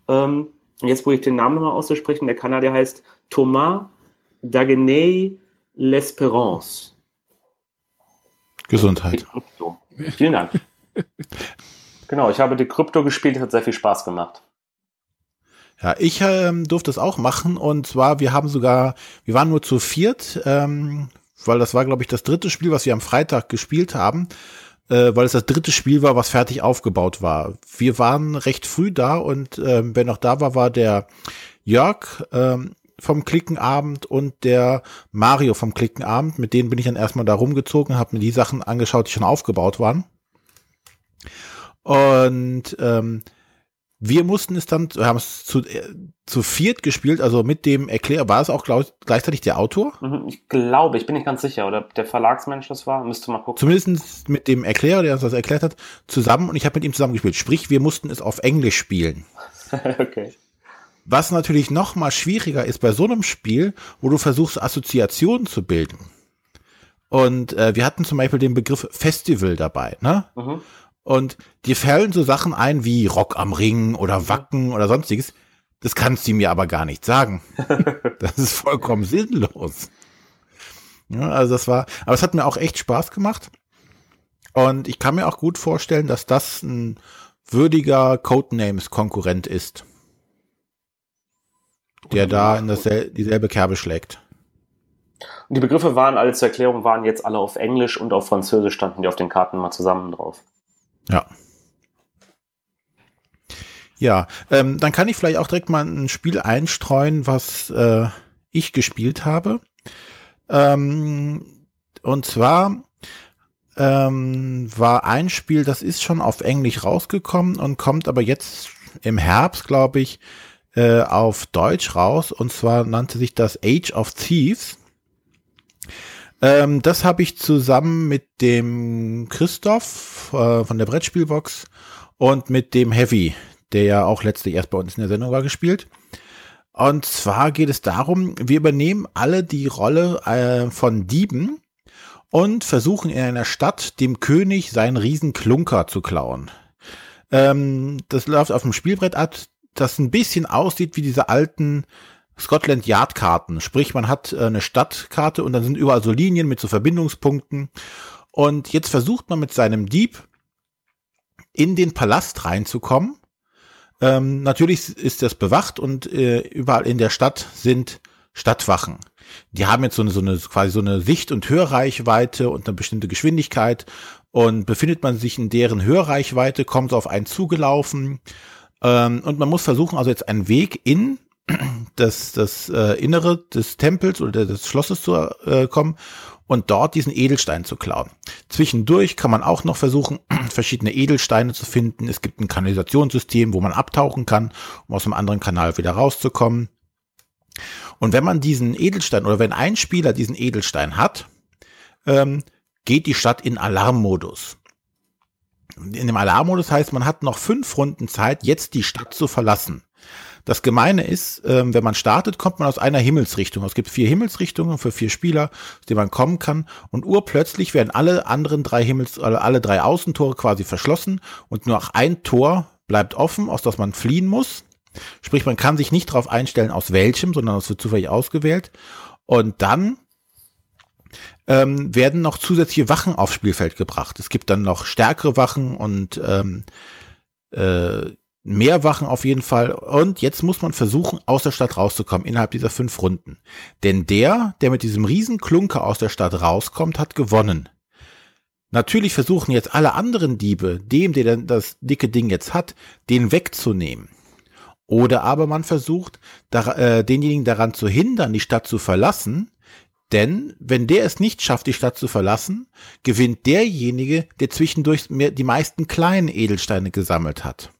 Ähm, jetzt, wo ich den Namen nochmal auszusprechen, der Kanadier heißt Thomas Dagenay L'Espérance. Gesundheit. Decrypto. Vielen Dank. genau, ich habe Decrypto gespielt, es hat sehr viel Spaß gemacht. Ja, ich ähm, durfte es auch machen und zwar, wir haben sogar, wir waren nur zu viert, ähm, weil das war, glaube ich, das dritte Spiel, was wir am Freitag gespielt haben, äh, weil es das dritte Spiel war, was fertig aufgebaut war. Wir waren recht früh da und ähm, wer noch da war, war der Jörg ähm, vom Klickenabend und der Mario vom Klickenabend. Mit denen bin ich dann erstmal da rumgezogen, habe mir die Sachen angeschaut, die schon aufgebaut waren. Und ähm, wir mussten es dann, wir haben es zu, äh, zu viert gespielt, also mit dem Erklärer. War es auch glaub, gleichzeitig der Autor? Mhm, ich glaube, ich bin nicht ganz sicher. Oder der Verlagsmensch das war, müsste mal gucken. Zumindest mit dem Erklärer, der uns das erklärt hat, zusammen und ich habe mit ihm zusammen gespielt. Sprich, wir mussten es auf Englisch spielen. okay. Was natürlich noch mal schwieriger ist bei so einem Spiel, wo du versuchst, Assoziationen zu bilden. Und äh, wir hatten zum Beispiel den Begriff Festival dabei, ne? Mhm. Und dir fallen so Sachen ein wie Rock am Ring oder Wacken oder sonstiges. Das kannst du mir aber gar nicht sagen. das ist vollkommen sinnlos. Ja, also das war, aber es hat mir auch echt Spaß gemacht. Und ich kann mir auch gut vorstellen, dass das ein würdiger Codenames-Konkurrent ist. Der da in dasselbe, dieselbe Kerbe schlägt. Und die Begriffe waren als Erklärung waren jetzt alle auf Englisch und auf Französisch standen die auf den Karten mal zusammen drauf. Ja. Ja, ähm, dann kann ich vielleicht auch direkt mal ein Spiel einstreuen, was äh, ich gespielt habe. Ähm, und zwar ähm, war ein Spiel, das ist schon auf Englisch rausgekommen und kommt aber jetzt im Herbst, glaube ich, äh, auf Deutsch raus. Und zwar nannte sich das Age of Thieves. Ähm, das habe ich zusammen mit dem Christoph äh, von der Brettspielbox und mit dem Heavy, der ja auch letztlich erst bei uns in der Sendung war, gespielt. Und zwar geht es darum, wir übernehmen alle die Rolle äh, von Dieben und versuchen in einer Stadt dem König seinen Riesenklunker zu klauen. Ähm, das läuft auf dem Spielbrett ab, das ein bisschen aussieht wie diese alten Scotland Yard Karten. Sprich, man hat äh, eine Stadtkarte und dann sind überall so Linien mit so Verbindungspunkten. Und jetzt versucht man mit seinem Dieb in den Palast reinzukommen. Ähm, natürlich ist das bewacht und äh, überall in der Stadt sind Stadtwachen. Die haben jetzt so eine, so eine quasi so eine Sicht- und Hörreichweite und eine bestimmte Geschwindigkeit. Und befindet man sich in deren Hörreichweite, kommt auf einen zugelaufen. Ähm, und man muss versuchen, also jetzt einen Weg in das, das äh, Innere des Tempels oder des Schlosses zu äh, kommen und dort diesen Edelstein zu klauen. Zwischendurch kann man auch noch versuchen, verschiedene Edelsteine zu finden. Es gibt ein Kanalisationssystem, wo man abtauchen kann, um aus einem anderen Kanal wieder rauszukommen. Und wenn man diesen Edelstein oder wenn ein Spieler diesen Edelstein hat, ähm, geht die Stadt in Alarmmodus. In dem Alarmmodus heißt, man hat noch fünf Runden Zeit, jetzt die Stadt zu verlassen. Das Gemeine ist, ähm, wenn man startet, kommt man aus einer Himmelsrichtung. Es gibt vier Himmelsrichtungen für vier Spieler, aus denen man kommen kann. Und urplötzlich werden alle anderen drei Himmels, alle, drei Außentore quasi verschlossen und nur noch ein Tor bleibt offen, aus das man fliehen muss. Sprich, man kann sich nicht darauf einstellen, aus welchem, sondern es wird zufällig ausgewählt. Und dann ähm, werden noch zusätzliche Wachen aufs Spielfeld gebracht. Es gibt dann noch stärkere Wachen und ähm, äh, mehr Wachen auf jeden Fall. Und jetzt muss man versuchen, aus der Stadt rauszukommen innerhalb dieser fünf Runden. Denn der, der mit diesem riesen Klunker aus der Stadt rauskommt, hat gewonnen. Natürlich versuchen jetzt alle anderen Diebe, dem, der dann das dicke Ding jetzt hat, den wegzunehmen. Oder aber man versucht, äh, denjenigen daran zu hindern, die Stadt zu verlassen. Denn wenn der es nicht schafft, die Stadt zu verlassen, gewinnt derjenige, der zwischendurch die meisten kleinen Edelsteine gesammelt hat.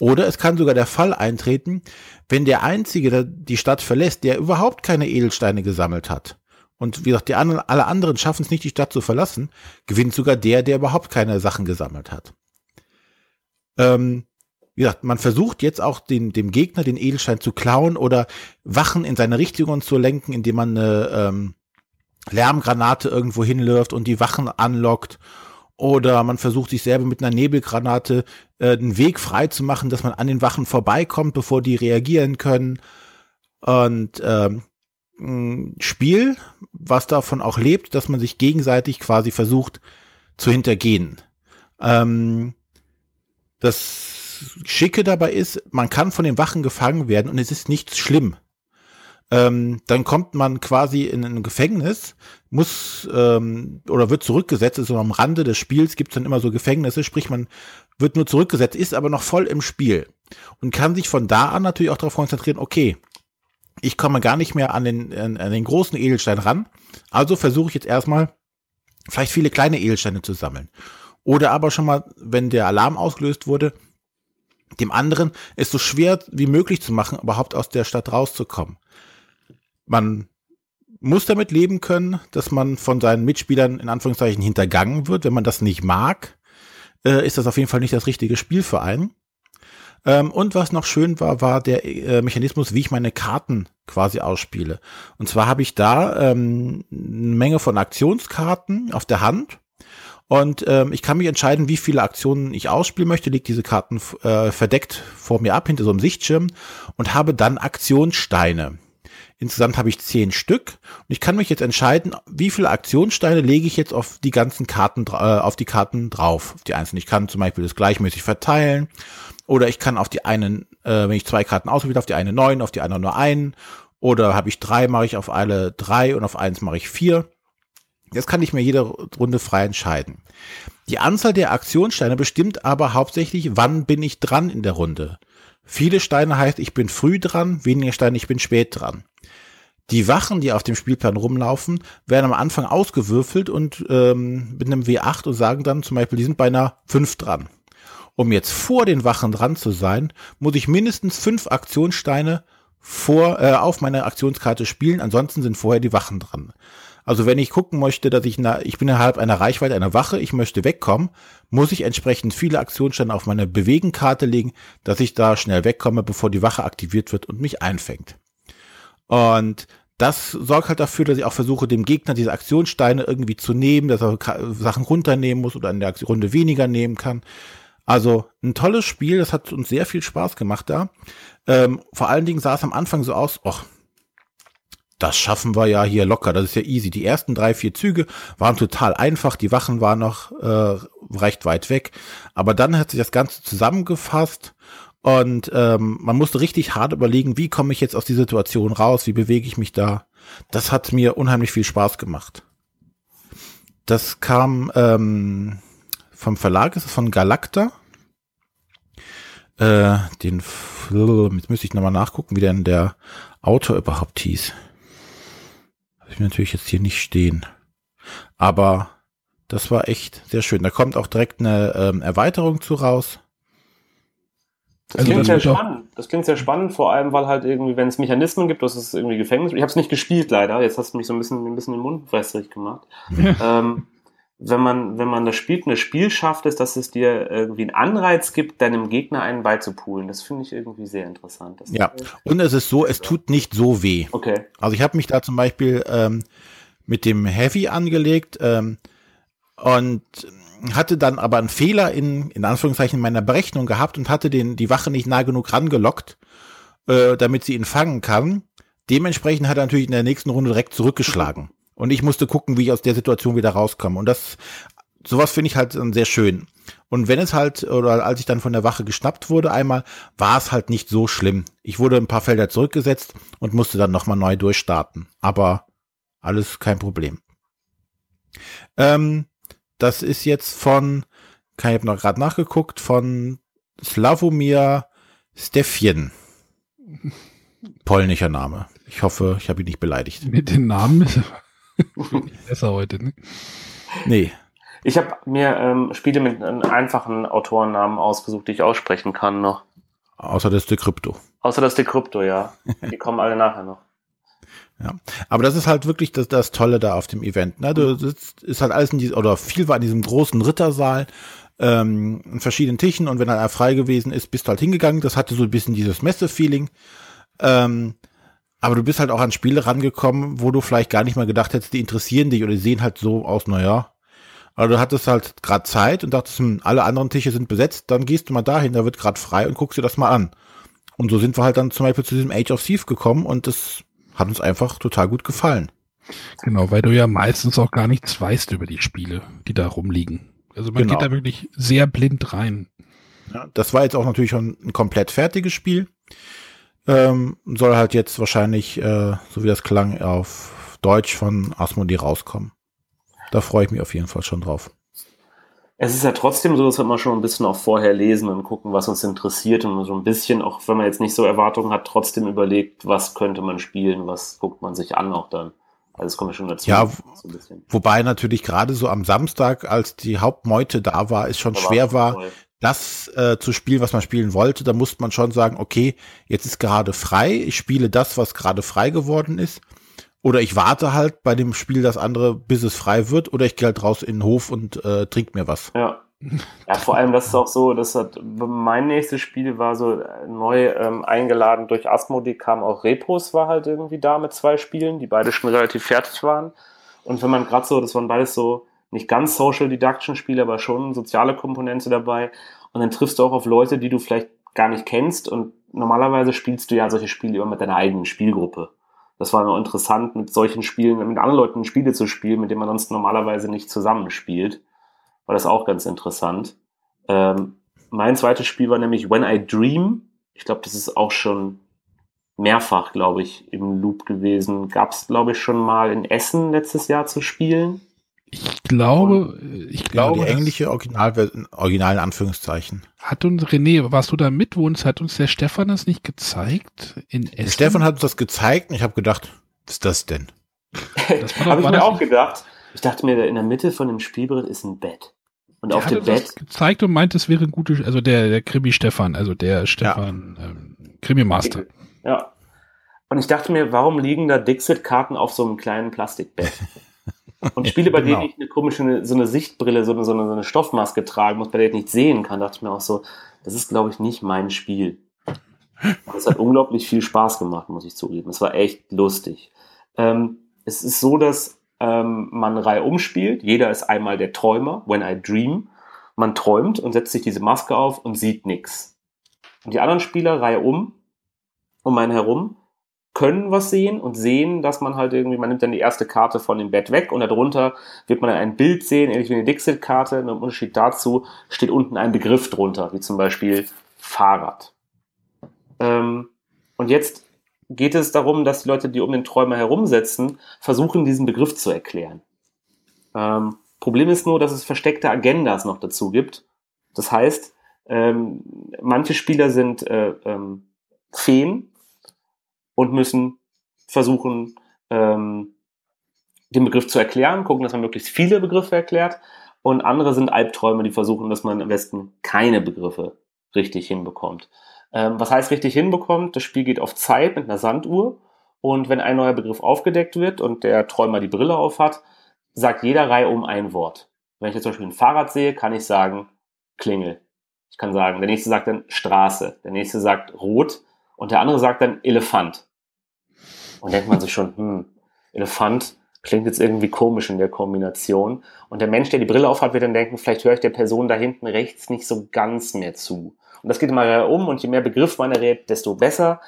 Oder es kann sogar der Fall eintreten, wenn der Einzige der die Stadt verlässt, der überhaupt keine Edelsteine gesammelt hat. Und wie gesagt, die anderen, alle anderen schaffen es nicht, die Stadt zu verlassen, gewinnt sogar der, der überhaupt keine Sachen gesammelt hat. Ähm, wie gesagt, man versucht jetzt auch den, dem Gegner den Edelstein zu klauen oder Wachen in seine Richtung zu lenken, indem man eine ähm, Lärmgranate irgendwo hinwirft und die Wachen anlockt oder man versucht sich selber mit einer Nebelgranate äh, den Weg frei zu machen, dass man an den Wachen vorbeikommt, bevor die reagieren können. Und ähm, ein Spiel, was davon auch lebt, dass man sich gegenseitig quasi versucht zu hintergehen. Ähm, das Schicke dabei ist, man kann von den Wachen gefangen werden und es ist nichts schlimm ähm, dann kommt man quasi in ein Gefängnis, muss ähm, oder wird zurückgesetzt, also am Rande des Spiels gibt es dann immer so Gefängnisse, sprich man wird nur zurückgesetzt, ist aber noch voll im Spiel und kann sich von da an natürlich auch darauf konzentrieren, okay, ich komme gar nicht mehr an den, an, an den großen Edelstein ran, also versuche ich jetzt erstmal vielleicht viele kleine Edelsteine zu sammeln. Oder aber schon mal, wenn der Alarm ausgelöst wurde, dem anderen es so schwer wie möglich zu machen, überhaupt aus der Stadt rauszukommen man muss damit leben können, dass man von seinen Mitspielern in Anführungszeichen hintergangen wird. Wenn man das nicht mag, äh, ist das auf jeden Fall nicht das richtige Spiel für einen. Ähm, und was noch schön war, war der äh, Mechanismus, wie ich meine Karten quasi ausspiele. Und zwar habe ich da ähm, eine Menge von Aktionskarten auf der Hand. Und ähm, ich kann mich entscheiden, wie viele Aktionen ich ausspielen möchte, lege diese Karten äh, verdeckt vor mir ab, hinter so einem Sichtschirm und habe dann Aktionssteine. Insgesamt habe ich zehn Stück und ich kann mich jetzt entscheiden, wie viele Aktionssteine lege ich jetzt auf die ganzen Karten, äh, auf die Karten drauf, auf die einzelnen. Ich kann zum Beispiel das gleichmäßig verteilen oder ich kann auf die einen, äh, wenn ich zwei Karten auswähle, auf die eine neun, auf die andere nur einen oder habe ich drei, mache ich auf alle drei und auf eins mache ich vier. Jetzt kann ich mir jede Runde frei entscheiden. Die Anzahl der Aktionssteine bestimmt aber hauptsächlich, wann bin ich dran in der Runde. Viele Steine heißt, ich bin früh dran, weniger Steine, ich bin spät dran. Die Wachen, die auf dem Spielplan rumlaufen, werden am Anfang ausgewürfelt und ähm, mit einem W8 und sagen dann zum Beispiel, die sind bei einer 5 dran. Um jetzt vor den Wachen dran zu sein, muss ich mindestens fünf Aktionssteine vor, äh, auf meiner Aktionskarte spielen, ansonsten sind vorher die Wachen dran. Also wenn ich gucken möchte, dass ich, na, ich bin innerhalb einer Reichweite einer Wache, ich möchte wegkommen, muss ich entsprechend viele Aktionssteine auf meine Bewegenkarte legen, dass ich da schnell wegkomme, bevor die Wache aktiviert wird und mich einfängt. Und das sorgt halt dafür, dass ich auch versuche, dem Gegner diese Aktionssteine irgendwie zu nehmen, dass er Sachen runternehmen muss oder in der Runde weniger nehmen kann. Also ein tolles Spiel, das hat uns sehr viel Spaß gemacht da. Ähm, vor allen Dingen sah es am Anfang so aus, ach, das schaffen wir ja hier locker, das ist ja easy. Die ersten drei, vier Züge waren total einfach, die Wachen waren noch äh, recht weit weg, aber dann hat sich das Ganze zusammengefasst und ähm, man musste richtig hart überlegen, wie komme ich jetzt aus dieser Situation raus, wie bewege ich mich da. Das hat mir unheimlich viel Spaß gemacht. Das kam ähm, vom Verlag, ist es von Galacta. Äh, den, jetzt müsste ich nochmal nachgucken, wie denn der Autor überhaupt hieß. Habe ich natürlich jetzt hier nicht stehen. Aber das war echt sehr schön. Da kommt auch direkt eine ähm, Erweiterung zu raus. Das also klingt sehr spannend. Das klingt sehr spannend, vor allem, weil halt irgendwie, wenn es Mechanismen gibt, das ist irgendwie Gefängnis. Ich habe es nicht gespielt, leider. Jetzt hast du mich so ein bisschen, ein bisschen den Mund wässrig gemacht. ähm, wenn man, wenn man das spielt, ein Spiel schafft, ist, dass es dir irgendwie einen Anreiz gibt, deinem Gegner einen beizupulen. Das finde ich irgendwie sehr interessant. Das ja, und es ist so, es tut nicht so weh. Okay. Also ich habe mich da zum Beispiel ähm, mit dem Heavy angelegt ähm, und hatte dann aber einen Fehler in, in Anführungszeichen meiner Berechnung gehabt und hatte den, die Wache nicht nah genug rangelockt, äh, damit sie ihn fangen kann. Dementsprechend hat er natürlich in der nächsten Runde direkt zurückgeschlagen. Und ich musste gucken, wie ich aus der Situation wieder rauskomme. Und das, sowas finde ich halt sehr schön. Und wenn es halt, oder als ich dann von der Wache geschnappt wurde einmal, war es halt nicht so schlimm. Ich wurde ein paar Felder zurückgesetzt und musste dann nochmal neu durchstarten. Aber alles kein Problem. Ähm, das ist jetzt von, ich habe noch gerade nachgeguckt, von Slavomir Stefjen. Polnischer Name. Ich hoffe, ich habe ihn nicht beleidigt. Mit den Namen Besser heute, ne? Nee. Ich habe mir ähm, Spiele mit einem einfachen Autorennamen ausgesucht, die ich aussprechen kann noch. Außer das Decrypto. Außer das Decrypto, ja. Die kommen alle nachher noch. Ja, aber das ist halt wirklich das, das Tolle da auf dem Event. Ne? Du sitzt, ist halt alles in diesem, oder viel war in diesem großen Rittersaal, ähm, in verschiedenen Tischen und wenn er frei gewesen ist, bist du halt hingegangen. Das hatte so ein bisschen dieses Messe-Feeling. Ähm, aber du bist halt auch an Spiele rangekommen, wo du vielleicht gar nicht mal gedacht hättest, die interessieren dich oder die sehen halt so aus, naja. Aber du hattest halt gerade Zeit und dachtest, hm, alle anderen Tische sind besetzt, dann gehst du mal dahin, da wird gerade frei und guckst dir das mal an. Und so sind wir halt dann zum Beispiel zu diesem Age of Thief gekommen und das hat uns einfach total gut gefallen. Genau, weil du ja meistens auch gar nichts weißt über die Spiele, die da rumliegen. Also man genau. geht da wirklich sehr blind rein. Ja, das war jetzt auch natürlich schon ein komplett fertiges Spiel. Ähm, soll halt jetzt wahrscheinlich, äh, so wie das klang, auf Deutsch von Asmodee rauskommen. Da freue ich mich auf jeden Fall schon drauf. Es ist ja trotzdem so, dass wir immer schon ein bisschen auch vorher lesen und gucken, was uns interessiert und so ein bisschen, auch wenn man jetzt nicht so Erwartungen hat, trotzdem überlegt, was könnte man spielen, was guckt man sich an auch dann. Also das kommt ja schon dazu. Ja, so wobei natürlich gerade so am Samstag, als die Hauptmeute da war, es schon da schwer war, das äh, zu spielen, was man spielen wollte, da musste man schon sagen, okay, jetzt ist gerade frei, ich spiele das, was gerade frei geworden ist. Oder ich warte halt bei dem Spiel das andere, bis es frei wird, oder ich gehe halt raus in den Hof und äh, trink mir was. Ja. Ja, vor allem, das ist auch so, das hat, mein nächstes Spiel war so neu ähm, eingeladen durch Asmodee, kam auch Repos, war halt irgendwie da mit zwei Spielen, die beide schon relativ fertig waren. Und wenn man gerade so, das waren beides so, nicht ganz Social Deduction Spiele, aber schon soziale Komponente dabei. Und dann triffst du auch auf Leute, die du vielleicht gar nicht kennst. Und normalerweise spielst du ja solche Spiele immer mit deiner eigenen Spielgruppe. Das war noch interessant, mit solchen Spielen, mit anderen Leuten Spiele zu spielen, mit denen man sonst normalerweise nicht zusammenspielt. War das auch ganz interessant. Ähm, mein zweites Spiel war nämlich When I Dream. Ich glaube, das ist auch schon mehrfach, glaube ich, im Loop gewesen. Gab es, glaube ich, schon mal in Essen letztes Jahr zu spielen. Ich glaube, ich glaube. Ja, die englische Original, Original in Anführungszeichen. Hat uns, René, warst du da mit, wo uns, hat uns der Stefan das nicht gezeigt? In Essen? Stefan hat uns das gezeigt und ich habe gedacht, was ist das denn? das habe ich mir auch gedacht. Ich dachte mir, in der Mitte von dem Spielbrett ist ein Bett. Und der auf dem Bett. Das gezeigt und meint, es wäre ein gutes, also der, der Krimi Stefan, also der Stefan, ja. ähm, Krimi Master. Ja. Und ich dachte mir, warum liegen da Dixit-Karten auf so einem kleinen Plastikbett? Und Spiele, bei genau. denen ich eine komische, so eine Sichtbrille, so eine, so eine, so eine Stoffmaske tragen muss, bei der ich nicht sehen kann, dachte ich mir auch so, das ist, glaube ich, nicht mein Spiel. Es hat unglaublich viel Spaß gemacht, muss ich zugeben. Es war echt lustig. Ähm, es ist so, dass ähm, man Reihe umspielt. Jeder ist einmal der Träumer, when I dream. Man träumt und setzt sich diese Maske auf und sieht nichts. Und die anderen Spieler Reihe um, um einen herum, können was sehen und sehen, dass man halt irgendwie, man nimmt dann die erste Karte von dem Bett weg und darunter wird man dann ein Bild sehen, ähnlich wie eine Dixit-Karte. Im Unterschied dazu steht unten ein Begriff drunter, wie zum Beispiel Fahrrad. Ähm, und jetzt geht es darum, dass die Leute, die um den Träumer herumsetzen, versuchen, diesen Begriff zu erklären. Ähm, Problem ist nur, dass es versteckte Agendas noch dazu gibt. Das heißt, ähm, manche Spieler sind äh, ähm, Feen, und müssen versuchen, ähm, den Begriff zu erklären, gucken, dass man möglichst viele Begriffe erklärt. Und andere sind Albträume, die versuchen, dass man am besten keine Begriffe richtig hinbekommt. Ähm, was heißt richtig hinbekommt? Das Spiel geht auf Zeit mit einer Sanduhr. Und wenn ein neuer Begriff aufgedeckt wird und der Träumer die Brille auf hat, sagt jeder Reihe um ein Wort. Wenn ich jetzt zum Beispiel ein Fahrrad sehe, kann ich sagen Klingel. Ich kann sagen, der nächste sagt dann Straße, der nächste sagt Rot, und der andere sagt dann Elefant. Und denkt man sich schon, hm, Elefant klingt jetzt irgendwie komisch in der Kombination. Und der Mensch, der die Brille aufhat, wird dann denken, vielleicht höre ich der Person da hinten rechts nicht so ganz mehr zu. Und das geht immer um und je mehr Begriff man errät, desto besser.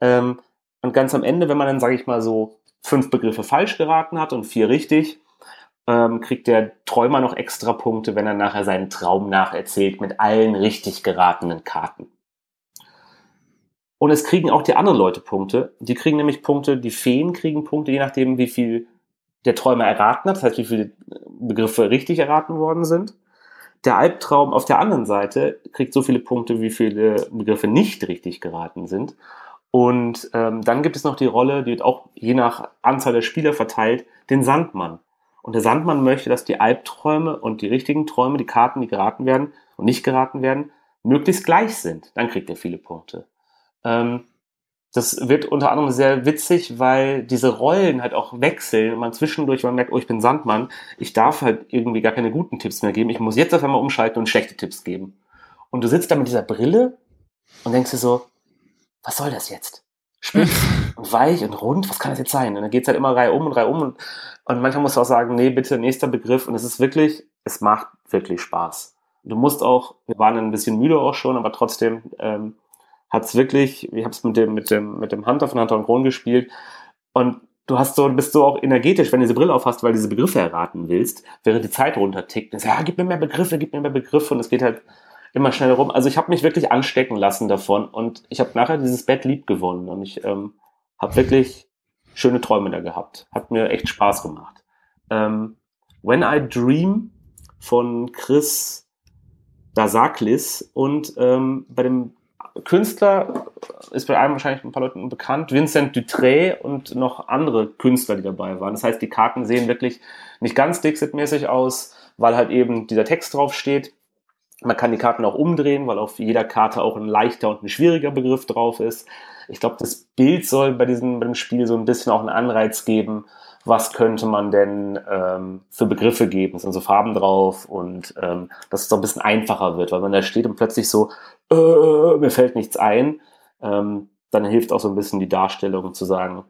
Ähm, und ganz am Ende, wenn man dann, sage ich mal, so fünf Begriffe falsch geraten hat und vier richtig, ähm, kriegt der Träumer noch extra Punkte, wenn er nachher seinen Traum nacherzählt mit allen richtig geratenen Karten. Und es kriegen auch die anderen Leute Punkte. Die kriegen nämlich Punkte, die Feen kriegen Punkte, je nachdem, wie viel der Träumer erraten hat, das heißt, wie viele Begriffe richtig erraten worden sind. Der Albtraum auf der anderen Seite kriegt so viele Punkte, wie viele Begriffe nicht richtig geraten sind. Und ähm, dann gibt es noch die Rolle, die wird auch je nach Anzahl der Spieler verteilt, den Sandmann. Und der Sandmann möchte, dass die Albträume und die richtigen Träume, die Karten, die geraten werden und nicht geraten werden, möglichst gleich sind. Dann kriegt er viele Punkte. Ähm, das wird unter anderem sehr witzig, weil diese Rollen halt auch wechseln und man zwischendurch man merkt, oh, ich bin Sandmann, ich darf halt irgendwie gar keine guten Tipps mehr geben. Ich muss jetzt auf einmal umschalten und schlechte Tipps geben. Und du sitzt da mit dieser Brille und denkst dir so, was soll das jetzt? Spitz und weich und rund, was kann das jetzt sein? Und dann geht's halt immer Reihe um und Reihe um und, und manchmal musst du auch sagen, nee, bitte, nächster Begriff. Und es ist wirklich, es macht wirklich Spaß. Du musst auch, wir waren ein bisschen müde auch schon, aber trotzdem, ähm, hat es wirklich, ich habe es mit dem, mit dem, mit dem Hunter von Hunter und Kron gespielt und du hast so, bist so auch energetisch, wenn du diese Brille aufhast, weil du diese Begriffe erraten willst, während die Zeit runtertickt. Und ja, gib mir mehr Begriffe, gib mir mehr Begriffe und es geht halt immer schneller rum. Also ich habe mich wirklich anstecken lassen davon und ich habe nachher dieses Bett lieb gewonnen und ich ähm, habe wirklich schöne Träume da gehabt. Hat mir echt Spaß gemacht. Ähm, When I Dream von Chris Dasaklis und ähm, bei dem Künstler ist bei einem wahrscheinlich ein paar Leuten bekannt, Vincent Dutré und noch andere Künstler, die dabei waren. Das heißt, die Karten sehen wirklich nicht ganz Dixit-mäßig aus, weil halt eben dieser Text drauf steht. Man kann die Karten auch umdrehen, weil auf jeder Karte auch ein leichter und ein schwieriger Begriff drauf ist. Ich glaube, das Bild soll bei diesem, bei dem Spiel so ein bisschen auch einen Anreiz geben, was könnte man denn ähm, für Begriffe geben? Es sind so Farben drauf und ähm, dass es so ein bisschen einfacher wird, weil man da steht und plötzlich so, äh, mir fällt nichts ein, ähm, dann hilft auch so ein bisschen die Darstellung zu sagen,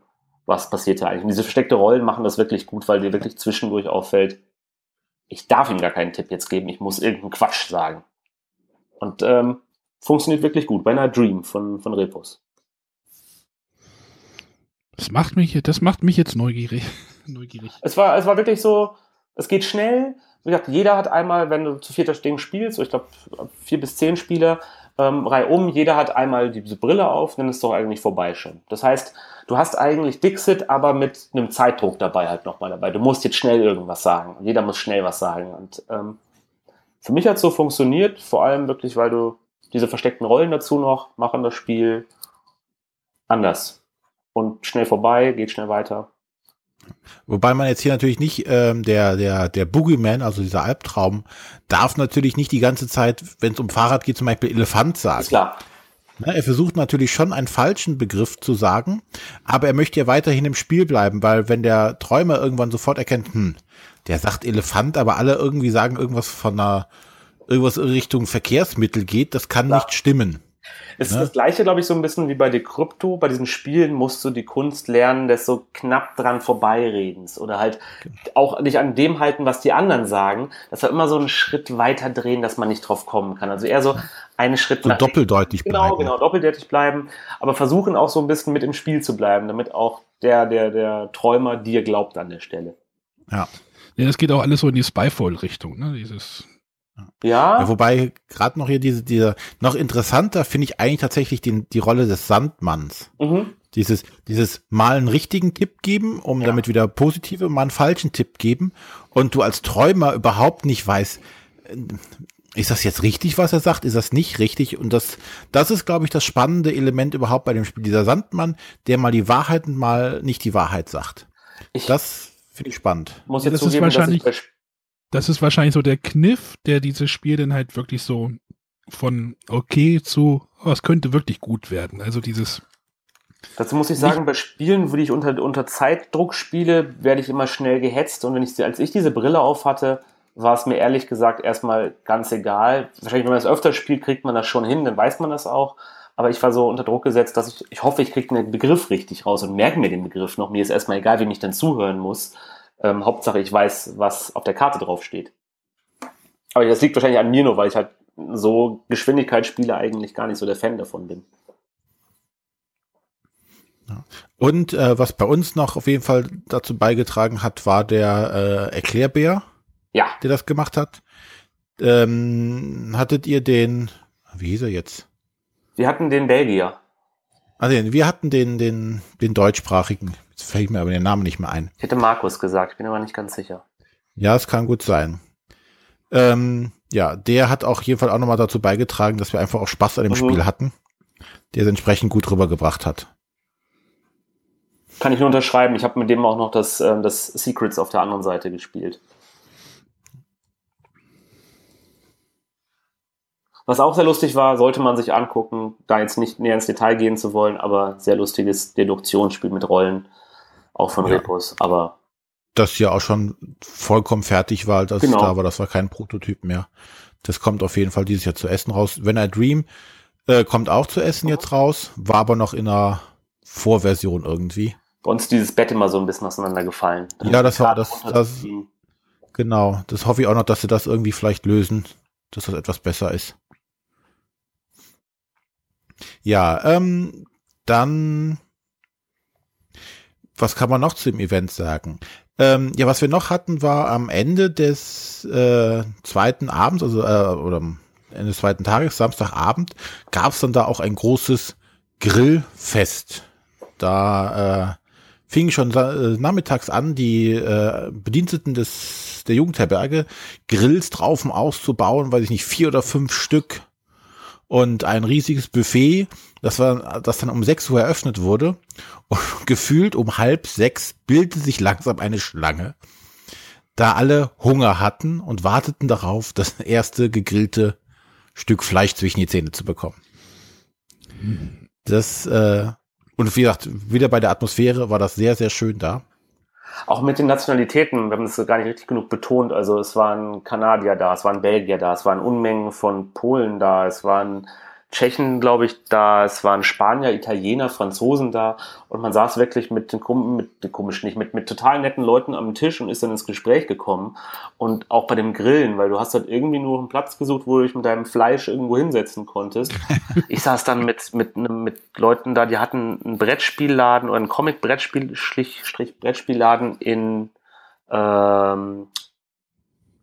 was passiert da eigentlich. Und diese versteckte Rollen machen das wirklich gut, weil dir wirklich zwischendurch auffällt, ich darf ihm gar keinen Tipp jetzt geben, ich muss irgendeinen Quatsch sagen. Und ähm, funktioniert wirklich gut. Bei einer Dream von, von Repos. Das macht mich, das macht mich jetzt neugierig. neugierig. Es war, es war wirklich so, es geht schnell. Wie gesagt, jeder hat einmal, wenn du zu vierter Ding spielst, so ich glaube vier bis zehn Spieler, ähm, reihum, jeder hat einmal diese Brille auf, dann ist doch eigentlich vorbei schon. Das heißt, du hast eigentlich Dixit, aber mit einem Zeitdruck dabei halt nochmal dabei. Du musst jetzt schnell irgendwas sagen. Jeder muss schnell was sagen. Und ähm, für mich hat es so funktioniert, vor allem wirklich, weil du diese versteckten Rollen dazu noch machen das Spiel anders. Und schnell vorbei, geht schnell weiter. Wobei man jetzt hier natürlich nicht, ähm, der, der, der Boogeyman, also dieser Albtraum, darf natürlich nicht die ganze Zeit, wenn es um Fahrrad geht, zum Beispiel Elefant sagen. Ist klar. Na, er versucht natürlich schon einen falschen Begriff zu sagen, aber er möchte ja weiterhin im Spiel bleiben, weil wenn der Träumer irgendwann sofort erkennt, hm, der sagt Elefant, aber alle irgendwie sagen irgendwas von einer, irgendwas in Richtung Verkehrsmittel geht, das kann klar. nicht stimmen. Es ist ne? das gleiche, glaube ich, so ein bisschen wie bei Decrypto. Bei diesen Spielen musst du die Kunst lernen des so knapp dran vorbeiredens oder halt auch nicht an dem halten, was die anderen sagen. Das war immer so einen Schritt weiter drehen, dass man nicht drauf kommen kann. Also eher so einen Schritt so nach doppeldeutig genau, bleiben. Genau, genau, doppeldeutig bleiben, aber versuchen auch so ein bisschen mit im Spiel zu bleiben, damit auch der, der, der Träumer dir glaubt an der Stelle. Ja. Ja, es geht auch alles so in die Spyfall-Richtung, ne? Dieses ja. ja wobei gerade noch hier diese, diese noch interessanter finde ich eigentlich tatsächlich den, die Rolle des Sandmanns. Mhm. Dieses, dieses mal einen richtigen Tipp geben, um ja. damit wieder positive, mal einen falschen Tipp geben und du als Träumer überhaupt nicht weißt, äh, ist das jetzt richtig, was er sagt? Ist das nicht richtig? Und das, das ist, glaube ich, das spannende Element überhaupt bei dem Spiel. Dieser Sandmann, der mal die Wahrheit und mal nicht die Wahrheit sagt. Ich das finde ich spannend. Muss jetzt ja, das zugeben, ist wahrscheinlich, dass ich das ist wahrscheinlich so der Kniff, der dieses Spiel dann halt wirklich so von okay zu, oh, es könnte wirklich gut werden. Also dieses. Dazu muss ich sagen, bei Spielen, wo ich unter, unter Zeitdruck spiele, werde ich immer schnell gehetzt. Und wenn ich, als ich diese Brille auf hatte, war es mir ehrlich gesagt erstmal ganz egal. Wahrscheinlich, wenn man das öfter spielt, kriegt man das schon hin, dann weiß man das auch. Aber ich war so unter Druck gesetzt, dass ich, ich hoffe, ich kriege den Begriff richtig raus und merke mir den Begriff noch. Mir ist erstmal egal, wem ich dann zuhören muss. Ähm, Hauptsache, ich weiß, was auf der Karte drauf steht. Aber das liegt wahrscheinlich an mir nur, weil ich halt so Geschwindigkeitsspiele eigentlich gar nicht so der Fan davon bin. Und äh, was bei uns noch auf jeden Fall dazu beigetragen hat, war der äh, Erklärbär, ja. der das gemacht hat. Ähm, hattet ihr den, wie hieß er jetzt? Wir hatten den Belgier. Also wir hatten den, den, den deutschsprachigen. Jetzt fällt mir aber den Namen nicht mehr ein. Ich hätte Markus gesagt, bin aber nicht ganz sicher. Ja, es kann gut sein. Ähm, ja, der hat auch jeden Fall auch nochmal dazu beigetragen, dass wir einfach auch Spaß an dem mhm. Spiel hatten, der es entsprechend gut rübergebracht hat. Kann ich nur unterschreiben. Ich habe mit dem auch noch das, äh, das Secrets auf der anderen Seite gespielt. Was auch sehr lustig war, sollte man sich angucken, da jetzt nicht näher ins Detail gehen zu wollen, aber sehr lustiges Deduktionsspiel mit Rollen auch von ja. Repos, aber. Das ja auch schon vollkommen fertig war, das genau. da war, das war kein Prototyp mehr. Das kommt auf jeden Fall dieses Jahr zu Essen raus. Wenn I Dream äh, kommt auch zu Essen jetzt raus, war aber noch in einer Vorversion irgendwie. Bei uns dieses Bett immer so ein bisschen auseinandergefallen. Dann ja, das war das, das genau. Das hoffe ich auch noch, dass sie das irgendwie vielleicht lösen, dass das etwas besser ist. Ja, ähm, dann was kann man noch zu dem Event sagen? Ähm, ja, was wir noch hatten, war am Ende des äh, zweiten Abends, also äh, oder Ende des zweiten Tages, Samstagabend, gab es dann da auch ein großes Grillfest. Da äh, fing schon äh, nachmittags an, die äh, Bediensteten des der Jugendherberge Grills draußen auszubauen, weiß ich nicht, vier oder fünf Stück und ein riesiges Buffet, das war, das dann um 6 Uhr eröffnet wurde. Und gefühlt um halb sechs bildete sich langsam eine Schlange, da alle Hunger hatten und warteten darauf, das erste gegrillte Stück Fleisch zwischen die Zähne zu bekommen. Das, äh, und wie gesagt, wieder bei der Atmosphäre war das sehr, sehr schön da. Auch mit den Nationalitäten, wir haben das gar nicht richtig genug betont. Also es waren Kanadier da, es waren Belgier da, es waren Unmengen von Polen da, es waren Tschechen, glaube ich, da, es waren Spanier, Italiener, Franzosen da und man saß wirklich mit den, mit den komisch nicht, mit, mit total netten Leuten am Tisch und ist dann ins Gespräch gekommen und auch bei dem Grillen, weil du hast halt irgendwie nur einen Platz gesucht, wo du dich mit deinem Fleisch irgendwo hinsetzen konntest. ich saß dann mit, mit, mit Leuten da, die hatten einen Brettspielladen oder einen Comic-Brettspiel, Strich, Brettspielladen in, ähm,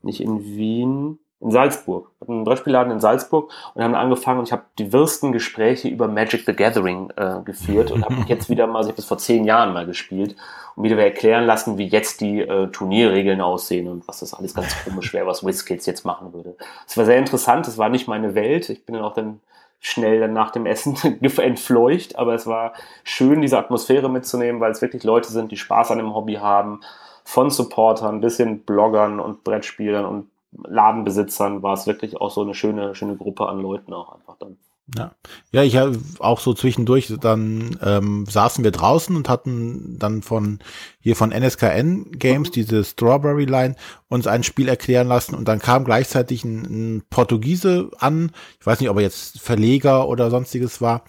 nicht in Wien, in Salzburg. Wir hatten einen Brettspielladen in Salzburg und haben angefangen und ich habe die wirsten Gespräche über Magic the Gathering äh, geführt und habe jetzt wieder mal, also ich habe das vor zehn Jahren mal gespielt und wieder erklären lassen, wie jetzt die äh, Turnierregeln aussehen und was das alles ganz komisch wäre, was WizKids jetzt machen würde. Es war sehr interessant, es war nicht meine Welt. Ich bin dann auch dann schnell dann nach dem Essen entfleucht, aber es war schön, diese Atmosphäre mitzunehmen, weil es wirklich Leute sind, die Spaß an dem Hobby haben, von Supportern bis hin Bloggern und Brettspielern und Ladenbesitzern war es wirklich auch so eine schöne, schöne Gruppe an Leuten auch einfach dann. Ja, ja, ich habe auch so zwischendurch, dann ähm, saßen wir draußen und hatten dann von hier von NSKN Games, mhm. diese Strawberry Line, uns ein Spiel erklären lassen und dann kam gleichzeitig ein, ein Portugiese an, ich weiß nicht, ob er jetzt Verleger oder sonstiges war,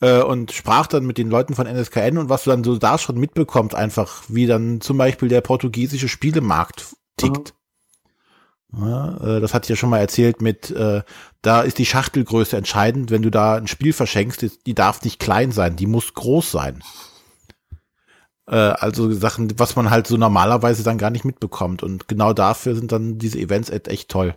äh, und sprach dann mit den Leuten von NSKN und was du dann so da schon mitbekommst, einfach wie dann zum Beispiel der portugiesische Spielemarkt tickt. Mhm ja, äh, das hatte ich ja schon mal erzählt mit, äh, da ist die Schachtelgröße entscheidend. Wenn du da ein Spiel verschenkst, die darf nicht klein sein, die muss groß sein. Äh, also Sachen, was man halt so normalerweise dann gar nicht mitbekommt. Und genau dafür sind dann diese Events echt toll.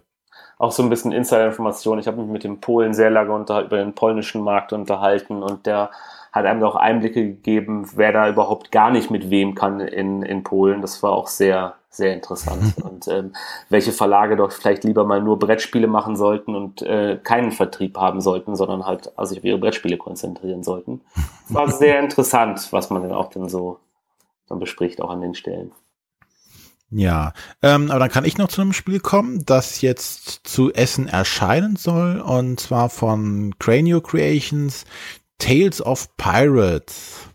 Auch so ein bisschen Insider-Information. Ich habe mich mit dem Polen sehr lange unter, über den polnischen Markt unterhalten und der hat einem auch Einblicke gegeben, wer da überhaupt gar nicht mit wem kann in, in Polen. Das war auch sehr, sehr interessant. und ähm, welche Verlage doch vielleicht lieber mal nur Brettspiele machen sollten und äh, keinen Vertrieb haben sollten, sondern halt also sich auf ihre Brettspiele konzentrieren sollten. War sehr interessant, was man dann auch dann so dann bespricht, auch an den Stellen. Ja, ähm, aber dann kann ich noch zu einem Spiel kommen, das jetzt zu Essen erscheinen soll, und zwar von Cranio Creations, Tales of Pirates.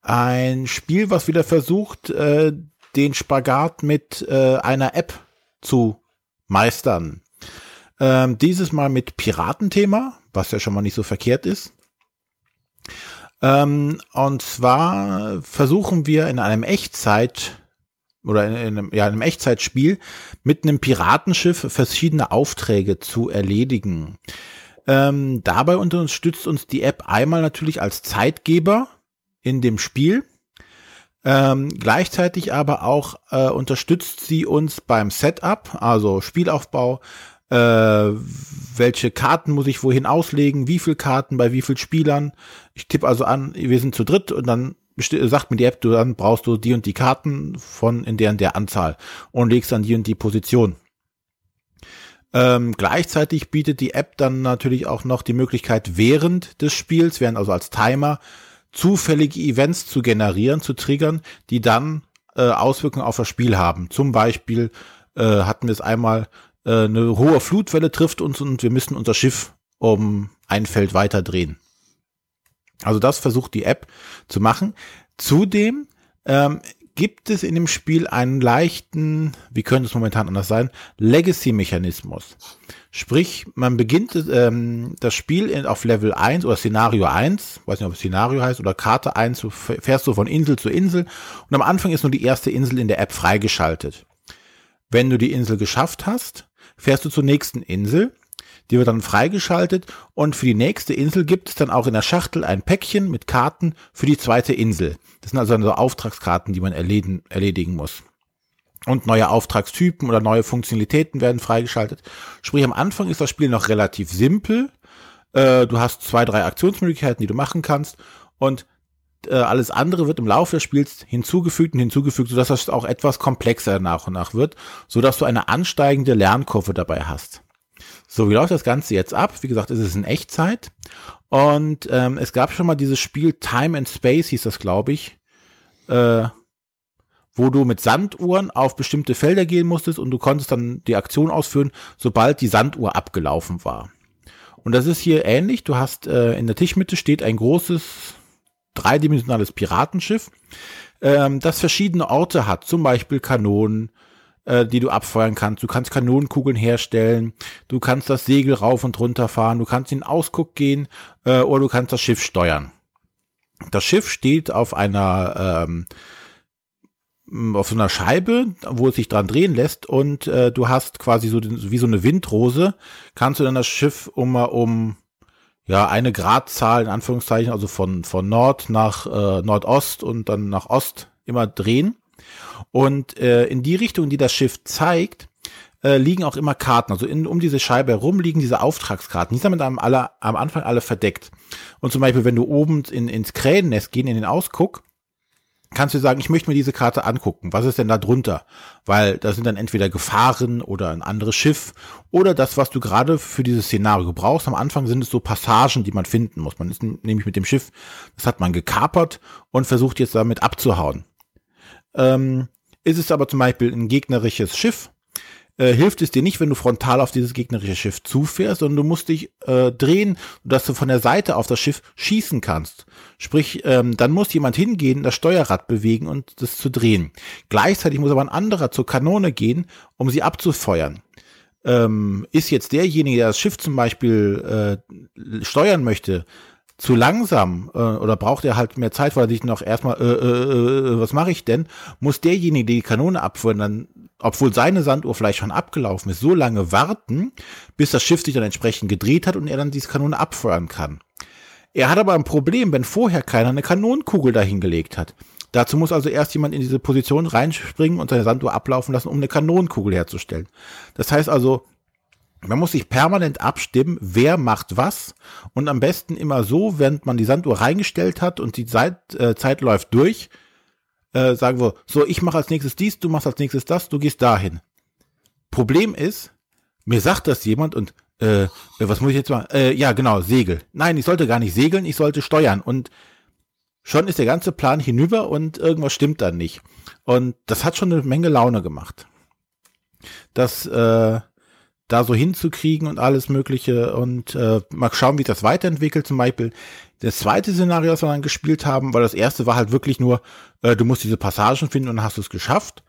Ein Spiel, was wieder versucht, äh, den Spagat mit äh, einer App zu meistern. Ähm, dieses Mal mit Piratenthema, was ja schon mal nicht so verkehrt ist. Ähm, und zwar versuchen wir in einem Echtzeit oder in, in einem, ja, in einem Echtzeitspiel mit einem Piratenschiff verschiedene Aufträge zu erledigen. Ähm, dabei unterstützt uns die App einmal natürlich als Zeitgeber in dem Spiel. Ähm, gleichzeitig aber auch äh, unterstützt sie uns beim Setup, also Spielaufbau, äh, welche Karten muss ich wohin auslegen, wie viel Karten bei wie viel Spielern. Ich tippe also an, wir sind zu dritt und dann sagt mir die App, du dann brauchst du die und die Karten von in der und der Anzahl und legst dann die und die Position. Ähm, gleichzeitig bietet die App dann natürlich auch noch die Möglichkeit, während des Spiels, während also als Timer, zufällige Events zu generieren, zu triggern, die dann äh, Auswirkungen auf das Spiel haben. Zum Beispiel äh, hatten wir es einmal, äh, eine hohe Flutwelle trifft uns und wir müssen unser Schiff um ein Feld weiter drehen. Also das versucht die App zu machen. Zudem ähm, gibt es in dem Spiel einen leichten, wie könnte es momentan anders sein, Legacy-Mechanismus. Sprich, man beginnt ähm, das Spiel auf Level 1 oder Szenario 1, weiß nicht, ob es Szenario heißt, oder Karte 1, du fährst du von Insel zu Insel und am Anfang ist nur die erste Insel in der App freigeschaltet. Wenn du die Insel geschafft hast, fährst du zur nächsten Insel die wird dann freigeschaltet und für die nächste Insel gibt es dann auch in der Schachtel ein Päckchen mit Karten für die zweite Insel. Das sind also so Auftragskarten, die man erledigen, erledigen muss. Und neue Auftragstypen oder neue Funktionalitäten werden freigeschaltet. Sprich, am Anfang ist das Spiel noch relativ simpel. Äh, du hast zwei, drei Aktionsmöglichkeiten, die du machen kannst. Und äh, alles andere wird im Laufe des Spiels hinzugefügt und hinzugefügt, sodass das auch etwas komplexer nach und nach wird, sodass du eine ansteigende Lernkurve dabei hast. So, wie läuft das Ganze jetzt ab? Wie gesagt, es ist in Echtzeit. Und ähm, es gab schon mal dieses Spiel Time and Space, hieß das, glaube ich, äh, wo du mit Sanduhren auf bestimmte Felder gehen musstest und du konntest dann die Aktion ausführen, sobald die Sanduhr abgelaufen war. Und das ist hier ähnlich. Du hast äh, in der Tischmitte steht ein großes dreidimensionales Piratenschiff, ähm, das verschiedene Orte hat, zum Beispiel Kanonen, äh, die du abfeuern kannst. Du kannst Kanonenkugeln herstellen, du kannst das Segel rauf und runter fahren, du kannst in den Ausguck gehen äh, oder du kannst das Schiff steuern. Das Schiff steht auf einer ähm, auf so einer Scheibe, wo es sich dran drehen lässt. Und äh, du hast quasi so wie so eine Windrose, kannst du dann das Schiff um um ja eine Gradzahl in Anführungszeichen, also von von Nord nach äh, Nordost und dann nach Ost immer drehen und äh, in die Richtung, die das Schiff zeigt, äh, liegen auch immer Karten. Also in, um diese Scheibe herum liegen diese Auftragskarten. Die sind mit einem alle, am Anfang alle verdeckt. Und zum Beispiel, wenn du oben in, ins Krähennest gehen, in den Ausguck, kannst du sagen, ich möchte mir diese Karte angucken. Was ist denn da drunter? Weil da sind dann entweder Gefahren oder ein anderes Schiff oder das, was du gerade für dieses Szenario brauchst. Am Anfang sind es so Passagen, die man finden muss. Man ist nämlich mit dem Schiff, das hat man gekapert und versucht jetzt damit abzuhauen. Ähm, ist es aber zum Beispiel ein gegnerisches Schiff, äh, hilft es dir nicht, wenn du frontal auf dieses gegnerische Schiff zufährst, sondern du musst dich äh, drehen, dass du von der Seite auf das Schiff schießen kannst. Sprich, ähm, dann muss jemand hingehen, das Steuerrad bewegen und das zu drehen. Gleichzeitig muss aber ein anderer zur Kanone gehen, um sie abzufeuern. Ähm, ist jetzt derjenige, der das Schiff zum Beispiel äh, steuern möchte, zu langsam äh, oder braucht er halt mehr Zeit, weil er sich noch erstmal, äh, äh, äh, was mache ich denn? Muss derjenige, der die Kanone abfeuern, dann, obwohl seine Sanduhr vielleicht schon abgelaufen ist, so lange warten, bis das Schiff sich dann entsprechend gedreht hat und er dann diese Kanone abfeuern kann. Er hat aber ein Problem, wenn vorher keiner eine Kanonenkugel dahingelegt hat. Dazu muss also erst jemand in diese Position reinspringen und seine Sanduhr ablaufen lassen, um eine Kanonenkugel herzustellen. Das heißt also, man muss sich permanent abstimmen, wer macht was und am besten immer so, während man die Sanduhr reingestellt hat und die Zeit, äh, Zeit läuft durch, äh, sagen wir, so, ich mache als nächstes dies, du machst als nächstes das, du gehst dahin. Problem ist, mir sagt das jemand und äh, was muss ich jetzt machen? Äh, ja, genau, Segel. Nein, ich sollte gar nicht segeln, ich sollte steuern und schon ist der ganze Plan hinüber und irgendwas stimmt dann nicht. Und das hat schon eine Menge Laune gemacht. Das äh, da so hinzukriegen und alles Mögliche und äh, mal schauen, wie das weiterentwickelt. Zum Beispiel das zweite Szenario, das wir dann gespielt haben, weil das erste war halt wirklich nur, äh, du musst diese Passagen finden und hast es geschafft.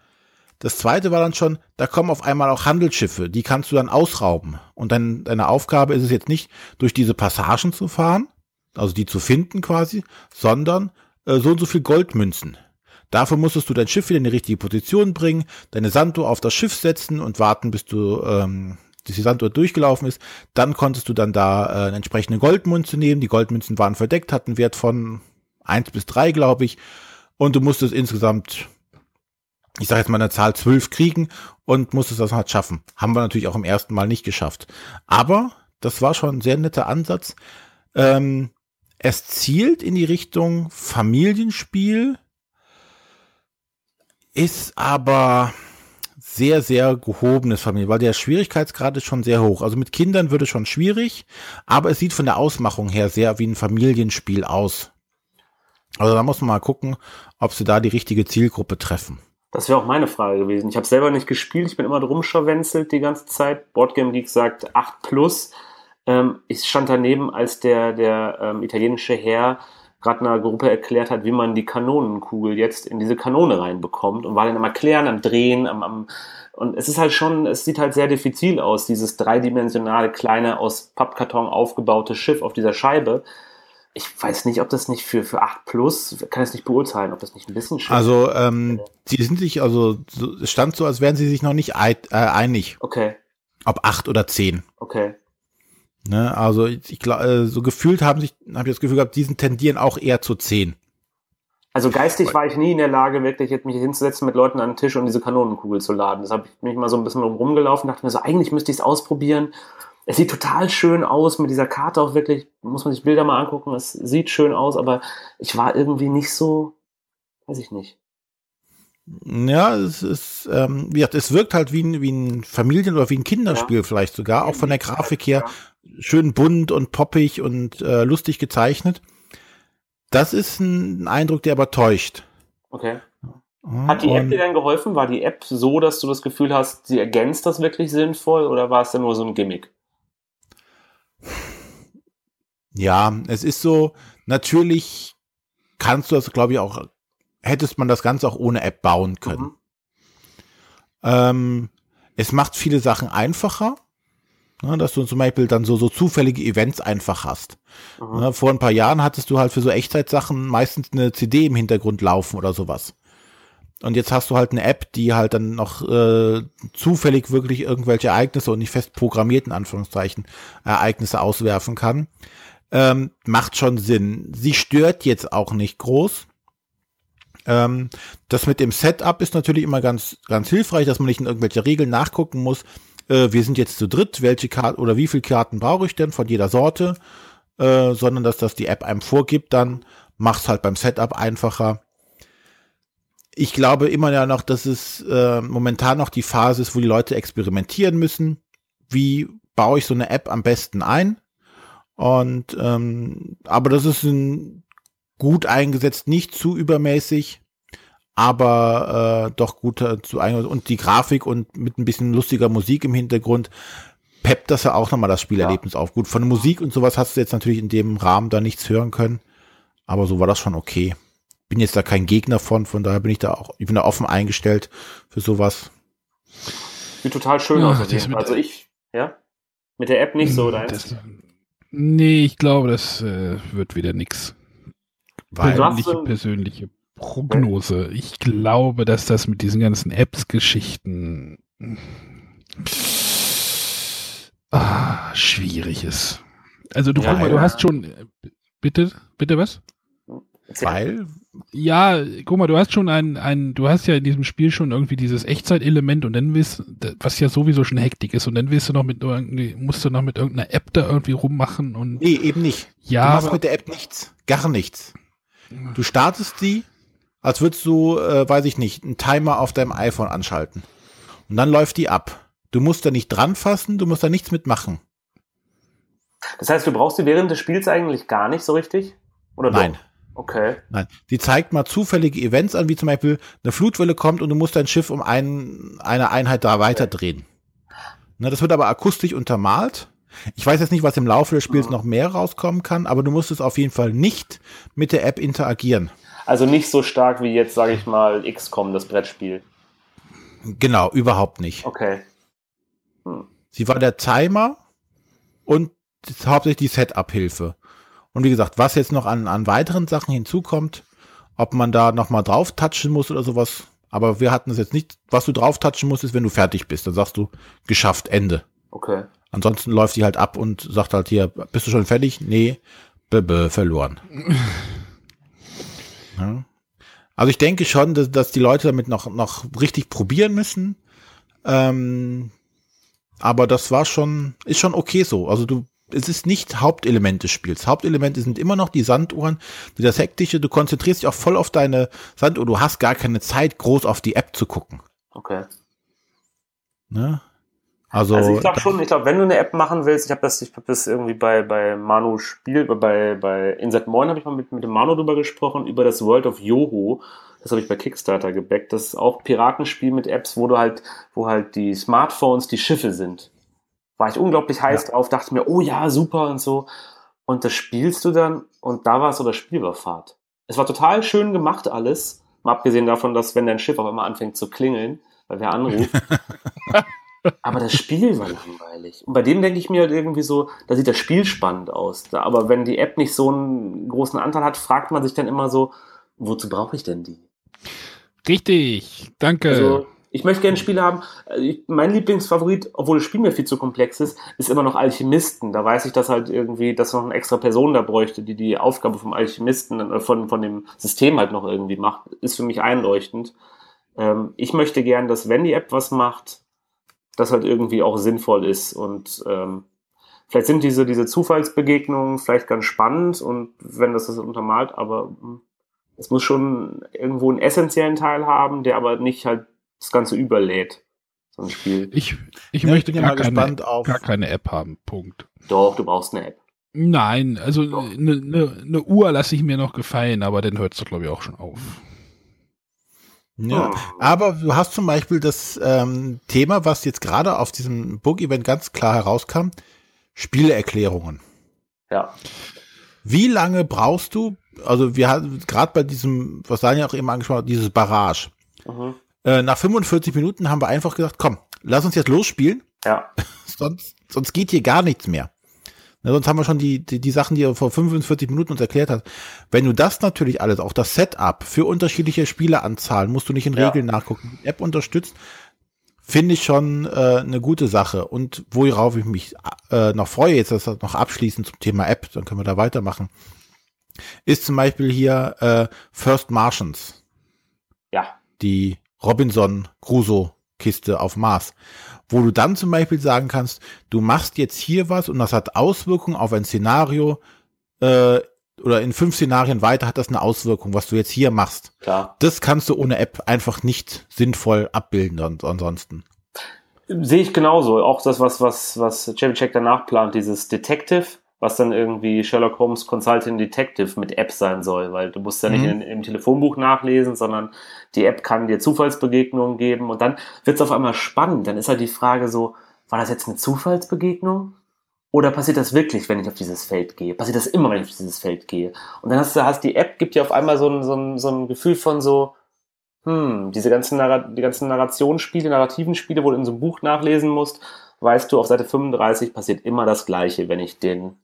Das zweite war dann schon, da kommen auf einmal auch Handelsschiffe, die kannst du dann ausrauben. Und dann deine Aufgabe ist es jetzt nicht, durch diese Passagen zu fahren, also die zu finden quasi, sondern äh, so und so viel Goldmünzen. Dafür musstest du dein Schiff wieder in die richtige Position bringen, deine Sanduhr auf das Schiff setzen und warten, bis du ähm, die Sanduhr durchgelaufen ist, dann konntest du dann da äh, eine entsprechende Goldmünze nehmen. Die Goldmünzen waren verdeckt, hatten Wert von eins bis drei, glaube ich. Und du musstest insgesamt, ich sage jetzt mal eine Zahl zwölf kriegen und musstest das halt schaffen. Haben wir natürlich auch im ersten Mal nicht geschafft. Aber das war schon ein sehr netter Ansatz. Ähm, es zielt in die Richtung Familienspiel, ist aber sehr, sehr gehobenes Familie, weil der Schwierigkeitsgrad ist schon sehr hoch. Also mit Kindern würde schon schwierig, aber es sieht von der Ausmachung her sehr wie ein Familienspiel aus. Also da muss man mal gucken, ob sie da die richtige Zielgruppe treffen. Das wäre auch meine Frage gewesen. Ich habe selber nicht gespielt, ich bin immer drum scharwenzelt die ganze Zeit. Boardgame Geek sagt 8 plus. Ähm, ich stand daneben, als der, der ähm, italienische Herr gerade einer Gruppe erklärt hat, wie man die Kanonenkugel jetzt in diese Kanone reinbekommt und war dann am Erklären, am Drehen, am, am und es ist halt schon, es sieht halt sehr diffizil aus, dieses dreidimensionale, kleine, aus Pappkarton aufgebaute Schiff auf dieser Scheibe. Ich weiß nicht, ob das nicht für, für 8 Plus, kann es nicht beurteilen, ob das nicht ein bisschen schön Also, ähm, die sind sich, also, so, es stand so, als wären sie sich noch nicht äh, einig. Okay. Ob 8 oder 10. Okay. Ne, also ich glaube, äh, so gefühlt haben sich, habe ich das Gefühl gehabt, diesen tendieren auch eher zu 10. Also geistig war ich nie in der Lage, wirklich jetzt mich hinzusetzen mit Leuten an den Tisch und diese Kanonenkugel zu laden. Das habe ich mich mal so ein bisschen rumgelaufen, dachte mir so, eigentlich müsste ich es ausprobieren. Es sieht total schön aus mit dieser Karte auch wirklich, muss man sich Bilder mal angucken, es sieht schön aus, aber ich war irgendwie nicht so, weiß ich nicht. Ja, es ist, ähm, wie gesagt, es wirkt halt wie ein, wie ein Familien- oder wie ein Kinderspiel ja. vielleicht sogar, auch von der Grafik her. Ja schön bunt und poppig und äh, lustig gezeichnet. Das ist ein Eindruck, der aber täuscht. Okay. Hat die App dir dann geholfen? War die App so, dass du das Gefühl hast, sie ergänzt das wirklich sinnvoll oder war es dann nur so ein Gimmick? Ja, es ist so, natürlich kannst du das, glaube ich, auch, hättest man das Ganze auch ohne App bauen können. Mhm. Ähm, es macht viele Sachen einfacher, ne, dass du zum Beispiel dann so, so zufällige Events einfach hast. Mhm. Ne, vor ein paar Jahren hattest du halt für so Echtzeitsachen meistens eine CD im Hintergrund laufen oder sowas. Und jetzt hast du halt eine App, die halt dann noch äh, zufällig wirklich irgendwelche Ereignisse und nicht fest programmierten Anführungszeichen Ereignisse auswerfen kann. Ähm, macht schon Sinn. Sie stört jetzt auch nicht groß. Ähm, das mit dem Setup ist natürlich immer ganz, ganz hilfreich, dass man nicht in irgendwelche Regeln nachgucken muss. Äh, wir sind jetzt zu dritt, welche Karten oder wie viele Karten brauche ich denn von jeder Sorte, äh, sondern dass das die App einem vorgibt, dann macht es halt beim Setup einfacher. Ich glaube immer ja noch, dass es äh, momentan noch die Phase ist, wo die Leute experimentieren müssen. Wie baue ich so eine App am besten ein? Und ähm, aber das ist ein gut eingesetzt, nicht zu übermäßig, aber äh, doch gut äh, zu eingesetzt. Und die Grafik und mit ein bisschen lustiger Musik im Hintergrund peppt das ja auch nochmal das Spielerlebnis ja. auf. Gut, von der Musik und sowas hast du jetzt natürlich in dem Rahmen da nichts hören können, aber so war das schon okay. Bin jetzt da kein Gegner von, von daher bin ich da auch, ich bin da offen eingestellt für sowas. Sieht total schön ja, aus. Also ich, ja, mit der App nicht so, deins. Nee, ich glaube, das äh, wird wieder nix. Persönliche, persönliche Prognose. Ich glaube, dass das mit diesen ganzen Apps-Geschichten ah, schwierig ist. Also du, ja, mal, ja. du hast schon, bitte, bitte was? Weil? Ja, guck mal, du hast schon ein, ein, du hast ja in diesem Spiel schon irgendwie dieses Echtzeitelement und dann willst, was ja sowieso schon Hektik ist und dann willst du noch mit irgendwie, musst du noch mit irgendeiner App da irgendwie rummachen und. Nee, eben nicht. Ja. Du machst mit der App nichts. Gar nichts. Du startest die, als würdest du, äh, weiß ich nicht, einen Timer auf deinem iPhone anschalten. Und dann läuft die ab. Du musst da nicht dran fassen, du musst da nichts mitmachen. Das heißt, du brauchst sie während des Spiels eigentlich gar nicht so richtig? Oder Nein. Doch? Okay. Nein. Die zeigt mal zufällige Events an, wie zum Beispiel eine Flutwelle kommt und du musst dein Schiff um ein, eine Einheit da weiterdrehen. Ne, das wird aber akustisch untermalt. Ich weiß jetzt nicht, was im Laufe des Spiels mhm. noch mehr rauskommen kann, aber du musst es auf jeden Fall nicht mit der App interagieren. Also nicht so stark wie jetzt, sage ich mal, XCOM, das Brettspiel. Genau, überhaupt nicht. Okay. Hm. Sie war der Timer und hauptsächlich die Setup-Hilfe. Und wie gesagt, was jetzt noch an, an weiteren Sachen hinzukommt, ob man da nochmal drauf touchen muss oder sowas, aber wir hatten es jetzt nicht, was du drauf touchen musst, ist, wenn du fertig bist. Dann sagst du, geschafft, Ende. Okay. Ansonsten läuft die halt ab und sagt halt hier, bist du schon fertig? Nee, b -b verloren. ja. Also ich denke schon, dass, dass die Leute damit noch, noch richtig probieren müssen. Ähm, aber das war schon, ist schon okay so. Also du, es ist nicht Hauptelement des Spiels. Hauptelemente sind immer noch die Sanduhren, die das Hektische. Du konzentrierst dich auch voll auf deine Sanduhr. Du hast gar keine Zeit, groß auf die App zu gucken. Okay. Ne? Also, also ich glaube schon, ich glaube, wenn du eine App machen willst, ich habe das, ich habe das irgendwie bei, bei Manu Spiel, bei, bei Inset Moin habe ich mal mit, mit dem Manu drüber gesprochen, über das World of Yoho. Das habe ich bei Kickstarter gebackt. Das ist auch Piratenspiel mit Apps, wo du halt, wo halt die Smartphones die Schiffe sind. War ich unglaublich heiß ja. drauf, dachte mir, oh ja, super und so. Und das spielst du dann und da war so das Spiel war Fahrt. Es war total schön gemacht alles. Mal abgesehen davon, dass wenn dein Schiff auf einmal anfängt zu klingeln, weil wer anruft. Aber das Spiel war langweilig. Und bei dem denke ich mir halt irgendwie so, da sieht das Spiel spannend aus. Aber wenn die App nicht so einen großen Anteil hat, fragt man sich dann immer so, wozu brauche ich denn die? Richtig, danke. Also, ich möchte gerne Spiele haben. Äh, mein Lieblingsfavorit, obwohl das Spiel mir viel zu komplex ist, ist immer noch Alchemisten. Da weiß ich, dass halt irgendwie, dass noch eine extra Person da bräuchte, die die Aufgabe vom Alchemisten, äh, von, von dem System halt noch irgendwie macht. Ist für mich einleuchtend. Ähm, ich möchte gern, dass wenn die App was macht, das halt irgendwie auch sinnvoll ist. Und ähm, vielleicht sind diese, diese Zufallsbegegnungen vielleicht ganz spannend und wenn das das untermalt, aber hm, es muss schon irgendwo einen essentiellen Teil haben, der aber nicht halt das Ganze überlädt. So ein Spiel. Ich, ich ja, möchte ich gar, keine, gar keine App haben. Punkt. Doch, du brauchst eine App. Nein, also eine ne, ne Uhr lasse ich mir noch gefallen, aber dann hört es doch, glaube ich, auch schon auf. Ja, oh. aber du hast zum Beispiel das ähm, Thema, was jetzt gerade auf diesem Book-Event ganz klar herauskam, Spieleerklärungen. Ja. Wie lange brauchst du, also wir hatten gerade bei diesem, was Daniel auch eben angesprochen hat, dieses Barrage. Mhm. Äh, nach 45 Minuten haben wir einfach gesagt, komm, lass uns jetzt losspielen. Ja. sonst, sonst geht hier gar nichts mehr. Na, sonst haben wir schon die, die, die Sachen, die er vor 45 Minuten uns erklärt hat. Wenn du das natürlich alles, auch das Setup für unterschiedliche Spieleranzahlen, musst du nicht in Regeln ja. nachgucken, die App unterstützt, finde ich schon äh, eine gute Sache. Und worauf ich mich äh, noch freue, jetzt das noch abschließend zum Thema App, dann können wir da weitermachen, ist zum Beispiel hier äh, First Martians. Ja. Die Robinson Crusoe Kiste auf Mars wo du dann zum Beispiel sagen kannst, du machst jetzt hier was und das hat Auswirkungen auf ein Szenario äh, oder in fünf Szenarien weiter hat das eine Auswirkung, was du jetzt hier machst. Klar. Das kannst du ohne App einfach nicht sinnvoll abbilden ansonsten. Sehe ich genauso. Auch das, was, was, was Check danach plant, dieses Detective, was dann irgendwie Sherlock Holmes Consulting Detective mit App sein soll, weil du musst ja nicht mhm. in, im Telefonbuch nachlesen, sondern die App kann dir Zufallsbegegnungen geben und dann wird es auf einmal spannend. Dann ist halt die Frage so, war das jetzt eine Zufallsbegegnung? Oder passiert das wirklich, wenn ich auf dieses Feld gehe? Passiert das immer, wenn ich auf dieses Feld gehe? Und dann hast du, hast die App gibt dir auf einmal so ein, so ein, so ein Gefühl von so, hm, diese ganzen, die ganzen Narrationsspiele, narrativen Spiele, wo du in so einem Buch nachlesen musst, weißt du, auf Seite 35 passiert immer das Gleiche, wenn ich den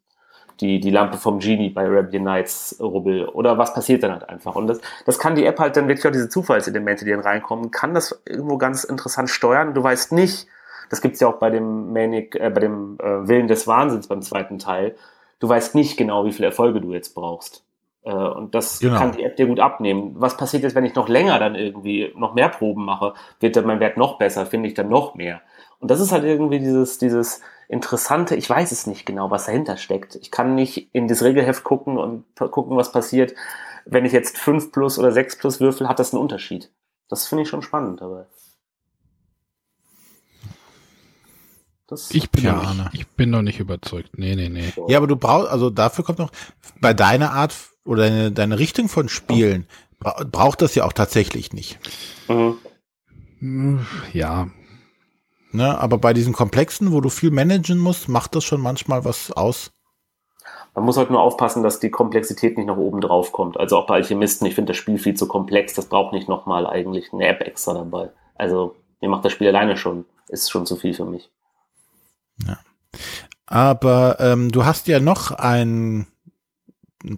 die, die Lampe vom Genie bei Arabian Nights rubbel oder was passiert dann halt einfach. Und das, das kann die App halt dann wirklich auch diese Zufallselemente, die dann reinkommen, kann das irgendwo ganz interessant steuern. Du weißt nicht, das gibt's ja auch bei dem Manic, äh, bei dem äh, Willen des Wahnsinns beim zweiten Teil, du weißt nicht genau, wie viele Erfolge du jetzt brauchst. Äh, und das genau. kann die App dir gut abnehmen. Was passiert jetzt, wenn ich noch länger dann irgendwie noch mehr Proben mache? Wird dann mein Wert noch besser? Finde ich dann noch mehr? Und das ist halt irgendwie dieses, dieses, Interessante, ich weiß es nicht genau, was dahinter steckt. Ich kann nicht in das Regelheft gucken und gucken, was passiert. Wenn ich jetzt 5 plus oder 6 plus würfel, hat das einen Unterschied. Das finde ich schon spannend dabei. Das ich, bin ja, nicht, ich bin noch nicht überzeugt. Nee, nee, nee. Ja, aber du brauchst, also dafür kommt noch, bei deiner Art oder deine, deine Richtung von Spielen, braucht das ja auch tatsächlich nicht. Mhm. Ja, Ne? Aber bei diesen komplexen, wo du viel managen musst, macht das schon manchmal was aus. Man muss halt nur aufpassen, dass die Komplexität nicht nach oben drauf kommt. Also auch bei Alchemisten, ich finde das Spiel viel zu komplex, das braucht nicht nochmal eigentlich eine App extra dabei. Also mir macht das Spiel alleine schon, ist schon zu viel für mich. Ja. Aber ähm, du hast ja noch ein,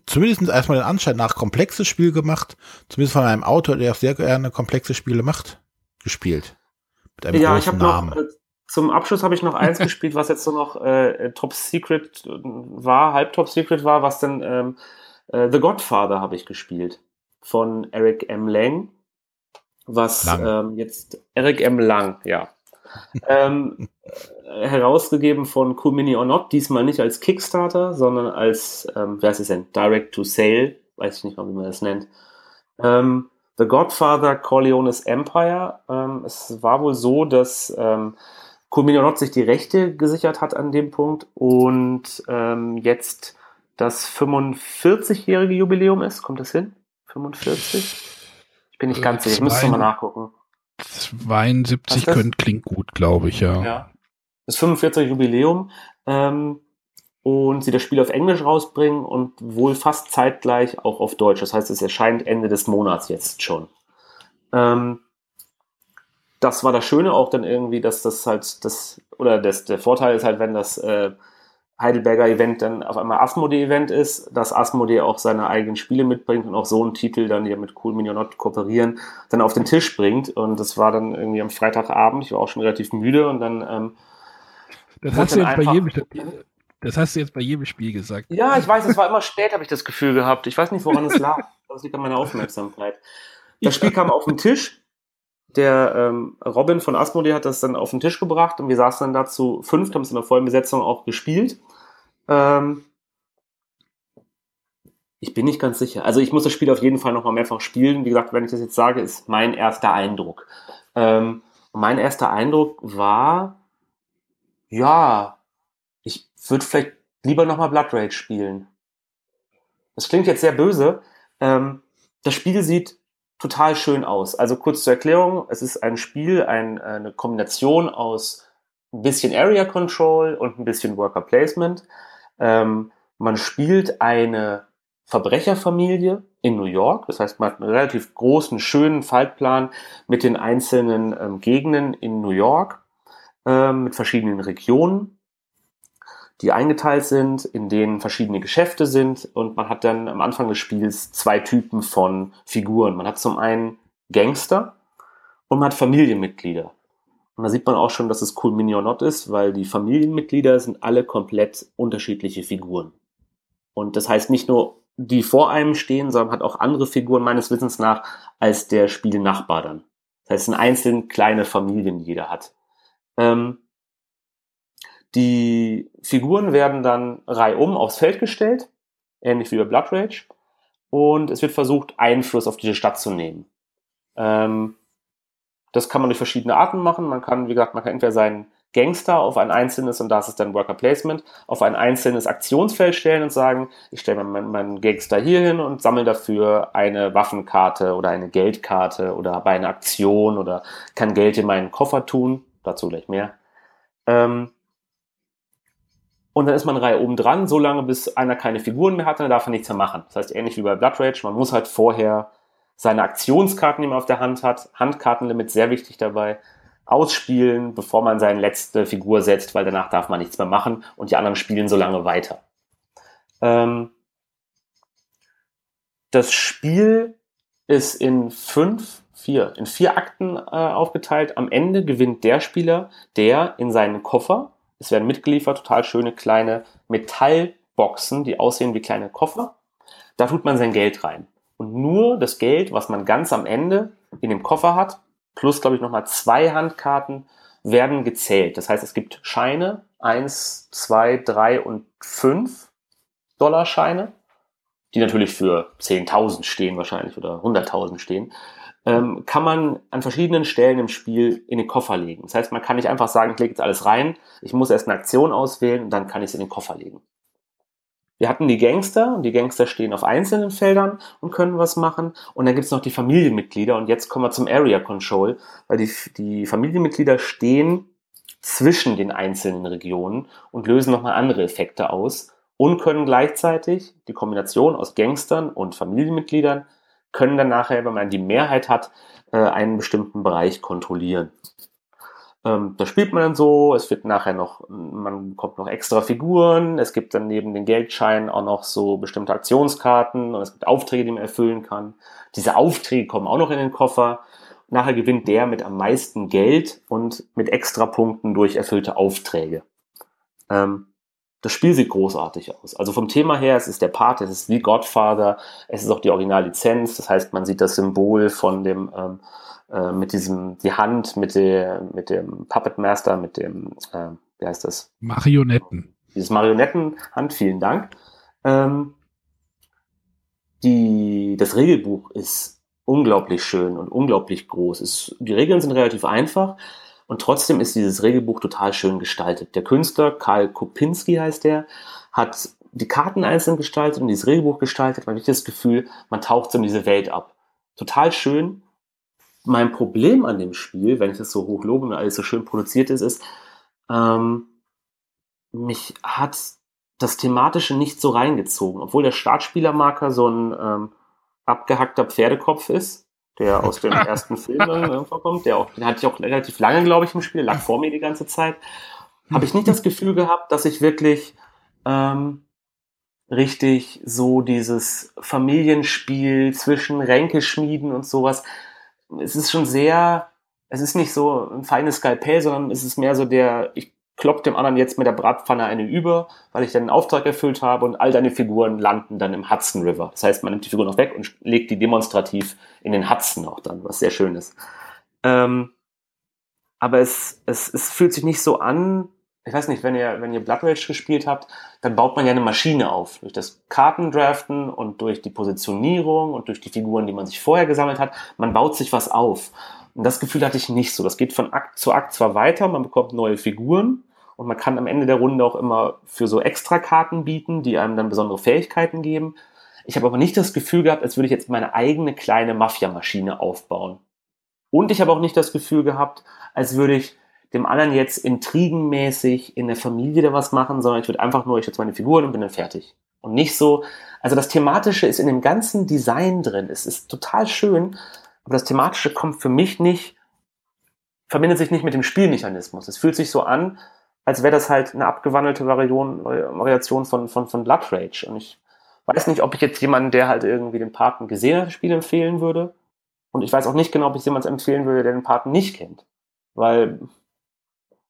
zumindest erstmal den Anschein nach, komplexes Spiel gemacht, zumindest von einem Autor, der auch sehr gerne komplexe Spiele macht, gespielt ja, ich habe noch äh, zum Abschluss habe ich noch eins gespielt, was jetzt so noch äh, Top Secret war, halb Top Secret war, was denn ähm, äh, The Godfather habe ich gespielt von Eric M. Lang, was ähm, jetzt Eric M. Lang, ja. ähm, äh, herausgegeben von Cool Mini or Not, diesmal nicht als Kickstarter, sondern als, ähm, wie heißt es denn, Direct to Sale, weiß ich nicht mal, wie man das nennt. Ähm, The Godfather Corleone's Empire. Ähm, es war wohl so, dass ähm, Culminonot sich die Rechte gesichert hat an dem Punkt und ähm, jetzt das 45-jährige Jubiläum ist. Kommt das hin? 45? Ich bin nicht ganz sicher, ich müsste mal nachgucken. 72 könnt, klingt gut, glaube ich, ja. ja. Das 45 Jubiläum. Ähm, und sie das Spiel auf Englisch rausbringen und wohl fast zeitgleich auch auf Deutsch. Das heißt, es erscheint Ende des Monats jetzt schon. Ähm, das war das Schöne auch dann irgendwie, dass das halt das, oder das, der Vorteil ist halt, wenn das äh, Heidelberger Event dann auf einmal Asmodee-Event ist, dass Asmodee auch seine eigenen Spiele mitbringt und auch so einen Titel dann, die ja mit Cool Minionot kooperieren, dann auf den Tisch bringt. Und das war dann irgendwie am Freitagabend, ich war auch schon relativ müde und dann ähm, das hast du jetzt bei jedem, das hast du jetzt bei jedem Spiel gesagt. Ja, ich weiß, es war immer spät, habe ich das Gefühl gehabt. Ich weiß nicht, woran es lag. Das liegt an meiner Aufmerksamkeit. Das Spiel kam auf den Tisch. Der ähm, Robin von Asmodee hat das dann auf den Tisch gebracht und wir saßen dann dazu fünf, haben es in der vollen Besetzung auch gespielt. Ähm, ich bin nicht ganz sicher. Also ich muss das Spiel auf jeden Fall nochmal mehrfach spielen. Wie gesagt, wenn ich das jetzt sage, ist mein erster Eindruck. Ähm, mein erster Eindruck war, ja, würde vielleicht lieber nochmal Blood Rage spielen. Das klingt jetzt sehr böse. Ähm, das Spiel sieht total schön aus. Also kurz zur Erklärung, es ist ein Spiel, ein, eine Kombination aus ein bisschen Area Control und ein bisschen Worker Placement. Ähm, man spielt eine Verbrecherfamilie in New York. Das heißt, man hat einen relativ großen, schönen Faltplan mit den einzelnen ähm, Gegenden in New York, ähm, mit verschiedenen Regionen, die eingeteilt sind, in denen verschiedene Geschäfte sind. Und man hat dann am Anfang des Spiels zwei Typen von Figuren. Man hat zum einen Gangster und man hat Familienmitglieder. Und da sieht man auch schon, dass es Cool Mini or Not ist, weil die Familienmitglieder sind alle komplett unterschiedliche Figuren. Und das heißt nicht nur die vor einem stehen, sondern hat auch andere Figuren meines Wissens nach als der Spielnachbar dann. Das heißt, es sind einzelne kleine Familien, die jeder hat. Ähm, die Figuren werden dann reihum aufs Feld gestellt, ähnlich wie bei Blood Rage, und es wird versucht, Einfluss auf diese Stadt zu nehmen. Ähm, das kann man durch verschiedene Arten machen. Man kann, wie gesagt, man kann entweder seinen Gangster auf ein einzelnes, und das ist dann Worker Placement, auf ein einzelnes Aktionsfeld stellen und sagen, ich stelle meinen, meinen Gangster hier hin und sammle dafür eine Waffenkarte oder eine Geldkarte oder bei einer Aktion oder kann Geld in meinen Koffer tun. Dazu gleich mehr. Ähm, und dann ist man Reihe oben dran, so lange bis einer keine Figuren mehr hat, dann darf er nichts mehr machen. Das heißt, ähnlich wie bei Blood Rage, man muss halt vorher seine Aktionskarten, die man auf der Hand hat, Handkartenlimit sehr wichtig dabei, ausspielen, bevor man seine letzte Figur setzt, weil danach darf man nichts mehr machen und die anderen spielen so lange weiter. Ähm, das Spiel ist in fünf, vier, in vier Akten äh, aufgeteilt. Am Ende gewinnt der Spieler, der in seinen Koffer, es werden mitgeliefert, total schöne kleine Metallboxen, die aussehen wie kleine Koffer. Da tut man sein Geld rein. Und nur das Geld, was man ganz am Ende in dem Koffer hat, plus, glaube ich, nochmal zwei Handkarten werden gezählt. Das heißt, es gibt Scheine, eins, zwei, drei und fünf Dollar Scheine, die natürlich für 10.000 stehen wahrscheinlich oder 100.000 stehen, ähm, kann man an verschiedenen Stellen im Spiel in den Koffer legen. Das heißt, man kann nicht einfach sagen, ich lege jetzt alles rein, ich muss erst eine Aktion auswählen und dann kann ich es in den Koffer legen. Wir hatten die Gangster und die Gangster stehen auf einzelnen Feldern und können was machen. Und dann gibt es noch die Familienmitglieder und jetzt kommen wir zum Area Control, weil die, die Familienmitglieder stehen zwischen den einzelnen Regionen und lösen nochmal andere Effekte aus und können gleichzeitig die Kombination aus Gangstern und Familienmitgliedern können dann nachher, wenn man die Mehrheit hat, äh, einen bestimmten Bereich kontrollieren. Ähm, da spielt man dann so, es wird nachher noch, man bekommt noch extra Figuren, es gibt dann neben den Geldscheinen auch noch so bestimmte Aktionskarten und es gibt Aufträge, die man erfüllen kann. Diese Aufträge kommen auch noch in den Koffer. Nachher gewinnt der mit am meisten Geld und mit extra Punkten durch erfüllte Aufträge. Ähm, das Spiel sieht großartig aus. Also vom Thema her, es ist der Part, es ist wie Godfather, es ist auch die Originallizenz, das heißt, man sieht das Symbol von dem ähm, äh, mit diesem, die Hand, mit, der, mit dem Puppet Master, mit dem, äh, wie heißt das? Marionetten. Dieses Marionettenhand, vielen Dank. Ähm, die, das Regelbuch ist unglaublich schön und unglaublich groß. Es, die Regeln sind relativ einfach und trotzdem ist dieses Regelbuch total schön gestaltet. Der Künstler, Karl Kopinski heißt der, hat die Karten einzeln gestaltet und dieses Regelbuch gestaltet. Man hat das Gefühl, man taucht so in diese Welt ab. Total schön mein Problem an dem Spiel, wenn ich es so hoch lobe und alles so schön produziert ist, ist, ähm, mich hat das Thematische nicht so reingezogen. Obwohl der Startspielermarker so ein ähm, abgehackter Pferdekopf ist, der aus dem ersten Film vorkommt, der auch, den hatte ich auch relativ lange, glaube ich, im Spiel, lag vor mir die ganze Zeit, habe ich nicht das Gefühl gehabt, dass ich wirklich ähm, richtig so dieses Familienspiel zwischen Ränkeschmieden und sowas, es ist schon sehr, es ist nicht so ein feines Skalpell, sondern es ist mehr so der, ich klopp dem anderen jetzt mit der Bratpfanne eine über, weil ich dann einen Auftrag erfüllt habe und all deine Figuren landen dann im Hudson River. Das heißt, man nimmt die Figuren noch weg und legt die demonstrativ in den Hudson auch dann, was sehr schön ist. Ähm, aber es, es, es fühlt sich nicht so an, ich weiß nicht, wenn ihr, wenn ihr Blood Rage gespielt habt, dann baut man ja eine Maschine auf. Durch das Kartendraften und durch die Positionierung und durch die Figuren, die man sich vorher gesammelt hat. Man baut sich was auf. Und das Gefühl hatte ich nicht so. Das geht von Akt zu Akt zwar weiter, man bekommt neue Figuren und man kann am Ende der Runde auch immer für so Extrakarten bieten, die einem dann besondere Fähigkeiten geben. Ich habe aber nicht das Gefühl gehabt, als würde ich jetzt meine eigene kleine Mafia-Maschine aufbauen. Und ich habe auch nicht das Gefühl gehabt, als würde ich dem anderen jetzt intrigenmäßig in der Familie da was machen, sondern ich würde einfach nur, ich setze meine Figuren und bin dann fertig. Und nicht so, also das Thematische ist in dem ganzen Design drin. Es ist total schön, aber das Thematische kommt für mich nicht, verbindet sich nicht mit dem Spielmechanismus. Es fühlt sich so an, als wäre das halt eine abgewandelte Variation, Variation von, von, von Blood Rage. Und ich weiß nicht, ob ich jetzt jemanden, der halt irgendwie den Paten gesehen hat, das Spiel empfehlen würde. Und ich weiß auch nicht genau, ob ich jemanden empfehlen würde, der den Paten nicht kennt. Weil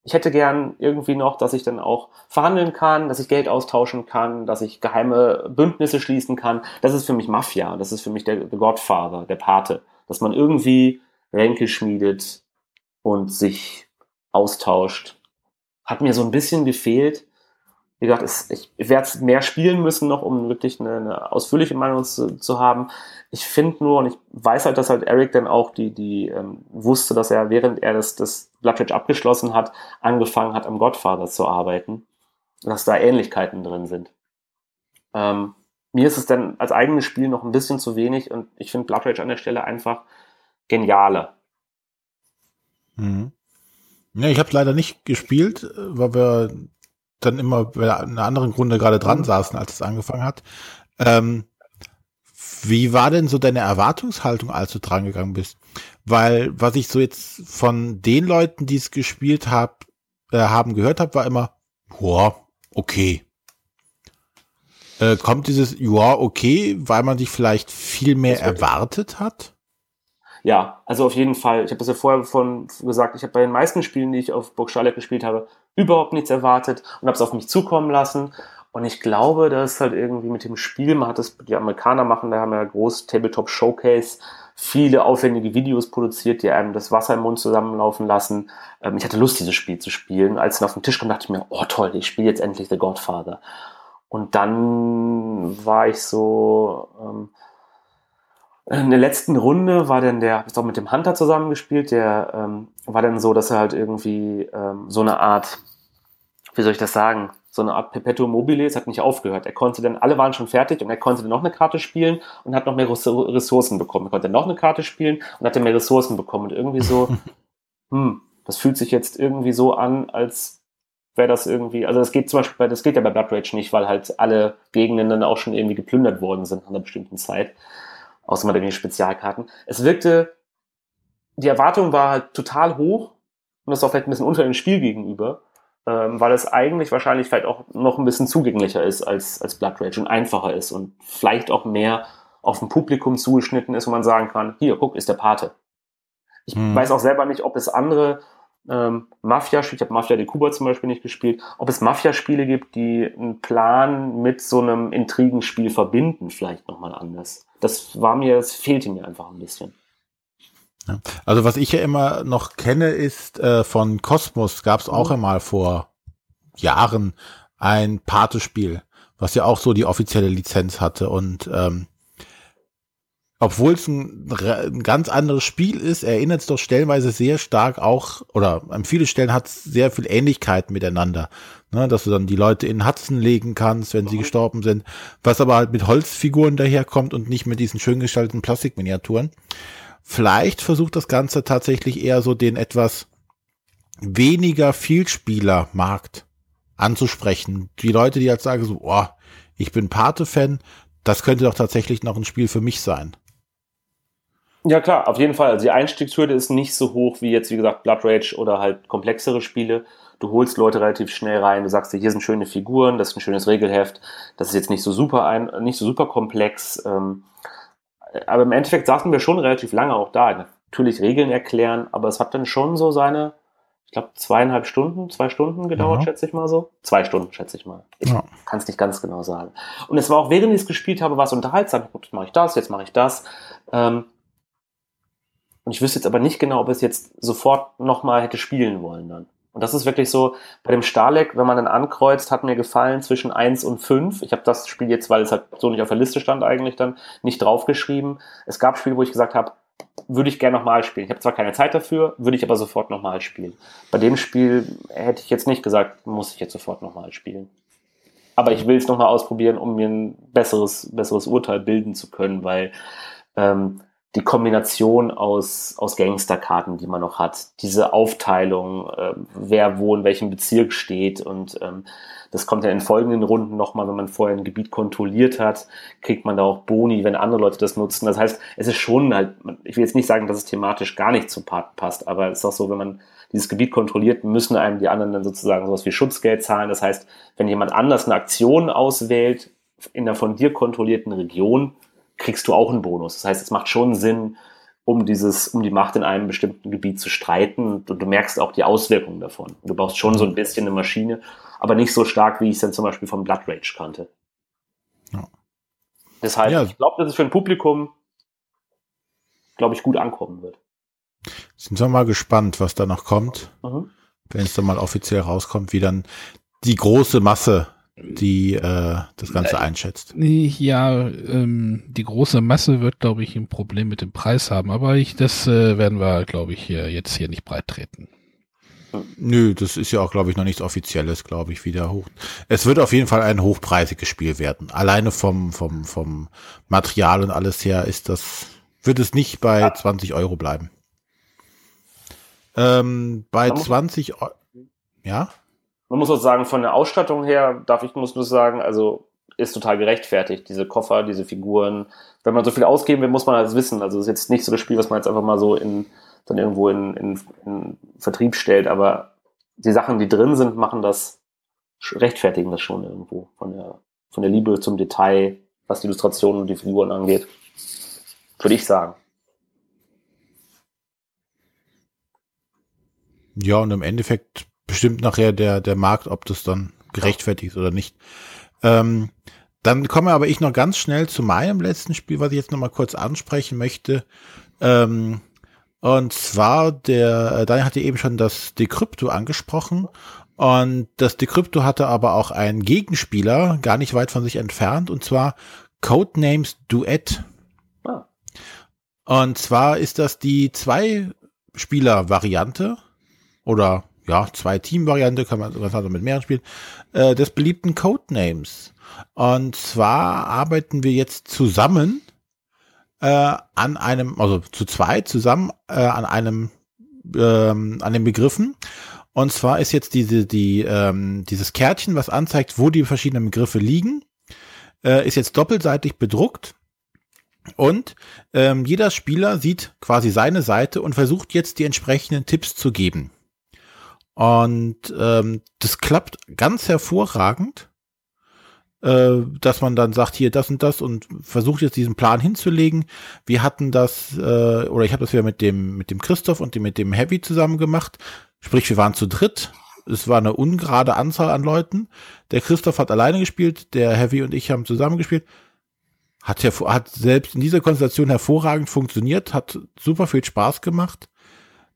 ich hätte gern irgendwie noch, dass ich dann auch verhandeln kann, dass ich Geld austauschen kann, dass ich geheime Bündnisse schließen kann. Das ist für mich Mafia. Das ist für mich der, der Godfather, der Pate. Dass man irgendwie Ränke schmiedet und sich austauscht. Hat mir so ein bisschen gefehlt wie gesagt, es, ich, werde mehr spielen müssen noch, um wirklich eine, eine ausführliche Meinung zu, zu haben. Ich finde nur, und ich weiß halt, dass halt Eric dann auch die, die ähm, wusste, dass er, während er das, das Bloodridge abgeschlossen hat, angefangen hat, am Godfather zu arbeiten. Dass da Ähnlichkeiten drin sind. Ähm, mir ist es dann als eigenes Spiel noch ein bisschen zu wenig und ich finde Blood Rage an der Stelle einfach genialer. Mhm. Ja, ich habe leider nicht gespielt, weil wir dann immer in einer anderen Grunde gerade dran saßen, als es angefangen hat. Ähm, wie war denn so deine Erwartungshaltung, als du dran gegangen bist? Weil was ich so jetzt von den Leuten, die es gespielt hab, äh, haben gehört habe, war immer, ja, okay. Äh, kommt dieses, ja, okay, weil man sich vielleicht viel mehr erwartet hat? Ja, also auf jeden Fall. Ich habe das ja vorher von gesagt, ich habe bei den meisten Spielen, die ich auf Burg Starleck gespielt habe, überhaupt nichts erwartet und habe es auf mich zukommen lassen. Und ich glaube, dass halt irgendwie mit dem Spiel, man hat das, die Amerikaner machen, da haben ja groß Tabletop Showcase, viele aufwendige Videos produziert, die einem das Wasser im Mund zusammenlaufen lassen. Ähm, ich hatte Lust, dieses Spiel zu spielen. Als es auf den Tisch kam, dachte ich mir, oh toll, ich spiele jetzt endlich The Godfather. Und dann war ich so, ähm, in der letzten Runde war dann der, ich auch mit dem Hunter zusammengespielt, der ähm, war dann so, dass er halt irgendwie ähm, so eine Art, wie soll ich das sagen, so eine Art Perpetuum mobile, es hat nicht aufgehört. Er konnte dann, alle waren schon fertig und er konnte dann noch eine Karte spielen und hat noch mehr Ressourcen bekommen. Er konnte dann noch eine Karte spielen und hat dann mehr Ressourcen bekommen. Und irgendwie so, hm, das fühlt sich jetzt irgendwie so an, als wäre das irgendwie, also das geht zum Beispiel, bei, das geht ja bei Blood Rage nicht, weil halt alle Gegenden dann auch schon irgendwie geplündert worden sind an einer bestimmten Zeit außer mal den Spezialkarten. Es wirkte, die Erwartung war halt total hoch und das auch vielleicht ein bisschen unter dem Spiel gegenüber, ähm, weil es eigentlich wahrscheinlich vielleicht auch noch ein bisschen zugänglicher ist als, als Blood Rage und einfacher ist und vielleicht auch mehr auf ein Publikum zugeschnitten ist, wo man sagen kann, hier, guck, ist der Pate. Ich hm. weiß auch selber nicht, ob es andere ähm, Mafia-Spiele, ich habe Mafia de Cuba zum Beispiel nicht gespielt, ob es Mafia-Spiele gibt, die einen Plan mit so einem Intrigenspiel verbinden, vielleicht nochmal anders. Das war mir, es fehlte mir einfach ein bisschen. Ja. Also was ich ja immer noch kenne, ist äh, von Cosmos gab es auch mhm. einmal vor Jahren ein Pate-Spiel, was ja auch so die offizielle Lizenz hatte und ähm, obwohl es ein, ein, ganz anderes Spiel ist, erinnert es doch stellenweise sehr stark auch, oder an viele Stellen hat es sehr viel Ähnlichkeit miteinander. Ne, dass du dann die Leute in Hudson legen kannst, wenn sie mhm. gestorben sind, was aber halt mit Holzfiguren daherkommt und nicht mit diesen schön gestalteten Plastikminiaturen. Vielleicht versucht das Ganze tatsächlich eher so den etwas weniger Vielspieler-Markt anzusprechen. Die Leute, die halt sagen so, oh, ich bin Pate-Fan, das könnte doch tatsächlich noch ein Spiel für mich sein. Ja, klar, auf jeden Fall. Also die Einstiegshürde ist nicht so hoch wie jetzt, wie gesagt, Blood Rage oder halt komplexere Spiele. Du holst Leute relativ schnell rein, du sagst dir, hier sind schöne Figuren, das ist ein schönes Regelheft, das ist jetzt nicht so super ein, nicht so super komplex. Ähm, aber im Endeffekt saßen wir schon relativ lange auch da. Natürlich Regeln erklären, aber es hat dann schon so seine, ich glaube, zweieinhalb Stunden, zwei Stunden gedauert, ja. schätze ich mal so. Zwei Stunden, schätze ich mal. Ich ja. kann es nicht ganz genau sagen. Und es war auch, während ich es gespielt habe, war es unterhaltsam. Jetzt mache ich das, jetzt mache ich das. Ähm, und ich wüsste jetzt aber nicht genau, ob es jetzt sofort nochmal hätte spielen wollen dann. Und das ist wirklich so, bei dem Starleck, wenn man dann ankreuzt, hat mir gefallen zwischen 1 und 5. Ich habe das Spiel jetzt, weil es halt so nicht auf der Liste stand eigentlich dann, nicht draufgeschrieben. Es gab Spiele, wo ich gesagt habe, würde ich gerne nochmal spielen. Ich habe zwar keine Zeit dafür, würde ich aber sofort nochmal spielen. Bei dem Spiel hätte ich jetzt nicht gesagt, muss ich jetzt sofort nochmal spielen. Aber ich will es nochmal ausprobieren, um mir ein besseres, besseres Urteil bilden zu können, weil ähm, die Kombination aus, aus Gangsterkarten, die man noch hat, diese Aufteilung, äh, wer wo in welchem Bezirk steht und ähm, das kommt ja in folgenden Runden nochmal, wenn man vorher ein Gebiet kontrolliert hat, kriegt man da auch Boni, wenn andere Leute das nutzen. Das heißt, es ist schon halt, ich will jetzt nicht sagen, dass es thematisch gar nicht zu Part passt, aber es ist auch so, wenn man dieses Gebiet kontrolliert, müssen einem die anderen dann sozusagen sowas wie Schutzgeld zahlen. Das heißt, wenn jemand anders eine Aktion auswählt in der von dir kontrollierten Region, kriegst du auch einen Bonus. Das heißt, es macht schon Sinn, um dieses, um die Macht in einem bestimmten Gebiet zu streiten. Und du merkst auch die Auswirkungen davon. Du brauchst schon so ein bisschen eine Maschine, aber nicht so stark, wie ich es dann zum Beispiel vom Blood Rage kannte. Ja. Deshalb, ja. ich glaube, dass es für ein Publikum, glaube ich, gut ankommen wird. Sind wir mal gespannt, was da noch kommt. Mhm. Wenn es dann mal offiziell rauskommt, wie dann die große Masse die äh, das Ganze äh, einschätzt. Ja, ähm, die große Masse wird, glaube ich, ein Problem mit dem Preis haben, aber ich, das äh, werden wir, glaube ich, hier, jetzt hier nicht breit treten. Nö, das ist ja auch, glaube ich, noch nichts Offizielles, glaube ich, wieder hoch. Es wird auf jeden Fall ein hochpreisiges Spiel werden. Alleine vom, vom, vom Material und alles her ist das, wird es nicht bei ja. 20 Euro bleiben. Ähm, bei 20 Euro, ja? Man muss auch sagen, von der Ausstattung her, darf ich muss nur sagen, also ist total gerechtfertigt. Diese Koffer, diese Figuren. Wenn man so viel ausgeben will, muss man das wissen. Also es ist jetzt nicht so das Spiel, was man jetzt einfach mal so in, dann irgendwo in, in, in Vertrieb stellt, aber die Sachen, die drin sind, machen das, rechtfertigen das schon irgendwo. Von der, von der Liebe zum Detail, was die Illustrationen und die Figuren angeht. Würde ich sagen. Ja, und im Endeffekt bestimmt nachher der, der Markt, ob das dann gerechtfertigt ist oder nicht. Ähm, dann komme aber ich noch ganz schnell zu meinem letzten Spiel, was ich jetzt noch mal kurz ansprechen möchte. Ähm, und zwar der, äh, Daniel hatte eben schon das Decrypto angesprochen. Und das Decrypto hatte aber auch einen Gegenspieler, gar nicht weit von sich entfernt, und zwar Codenames Duett. Ah. Und zwar ist das die Zwei-Spieler-Variante oder ja, zwei Team-Variante, kann man sogar mit mehreren spielen, äh, des beliebten Codenames. Und zwar arbeiten wir jetzt zusammen äh, an einem, also zu zweit zusammen äh, an einem, ähm, an den Begriffen. Und zwar ist jetzt diese, die, ähm, dieses Kärtchen, was anzeigt, wo die verschiedenen Begriffe liegen, äh, ist jetzt doppelseitig bedruckt. Und ähm, jeder Spieler sieht quasi seine Seite und versucht jetzt die entsprechenden Tipps zu geben. Und ähm, das klappt ganz hervorragend, äh, dass man dann sagt, hier das und das und versucht jetzt diesen Plan hinzulegen. Wir hatten das, äh, oder ich habe das ja mit dem, mit dem Christoph und dem, mit dem Heavy zusammen gemacht. Sprich, wir waren zu dritt. Es war eine ungerade Anzahl an Leuten. Der Christoph hat alleine gespielt, der Heavy und ich haben zusammen gespielt. Hat, hat selbst in dieser Konstellation hervorragend funktioniert, hat super viel Spaß gemacht.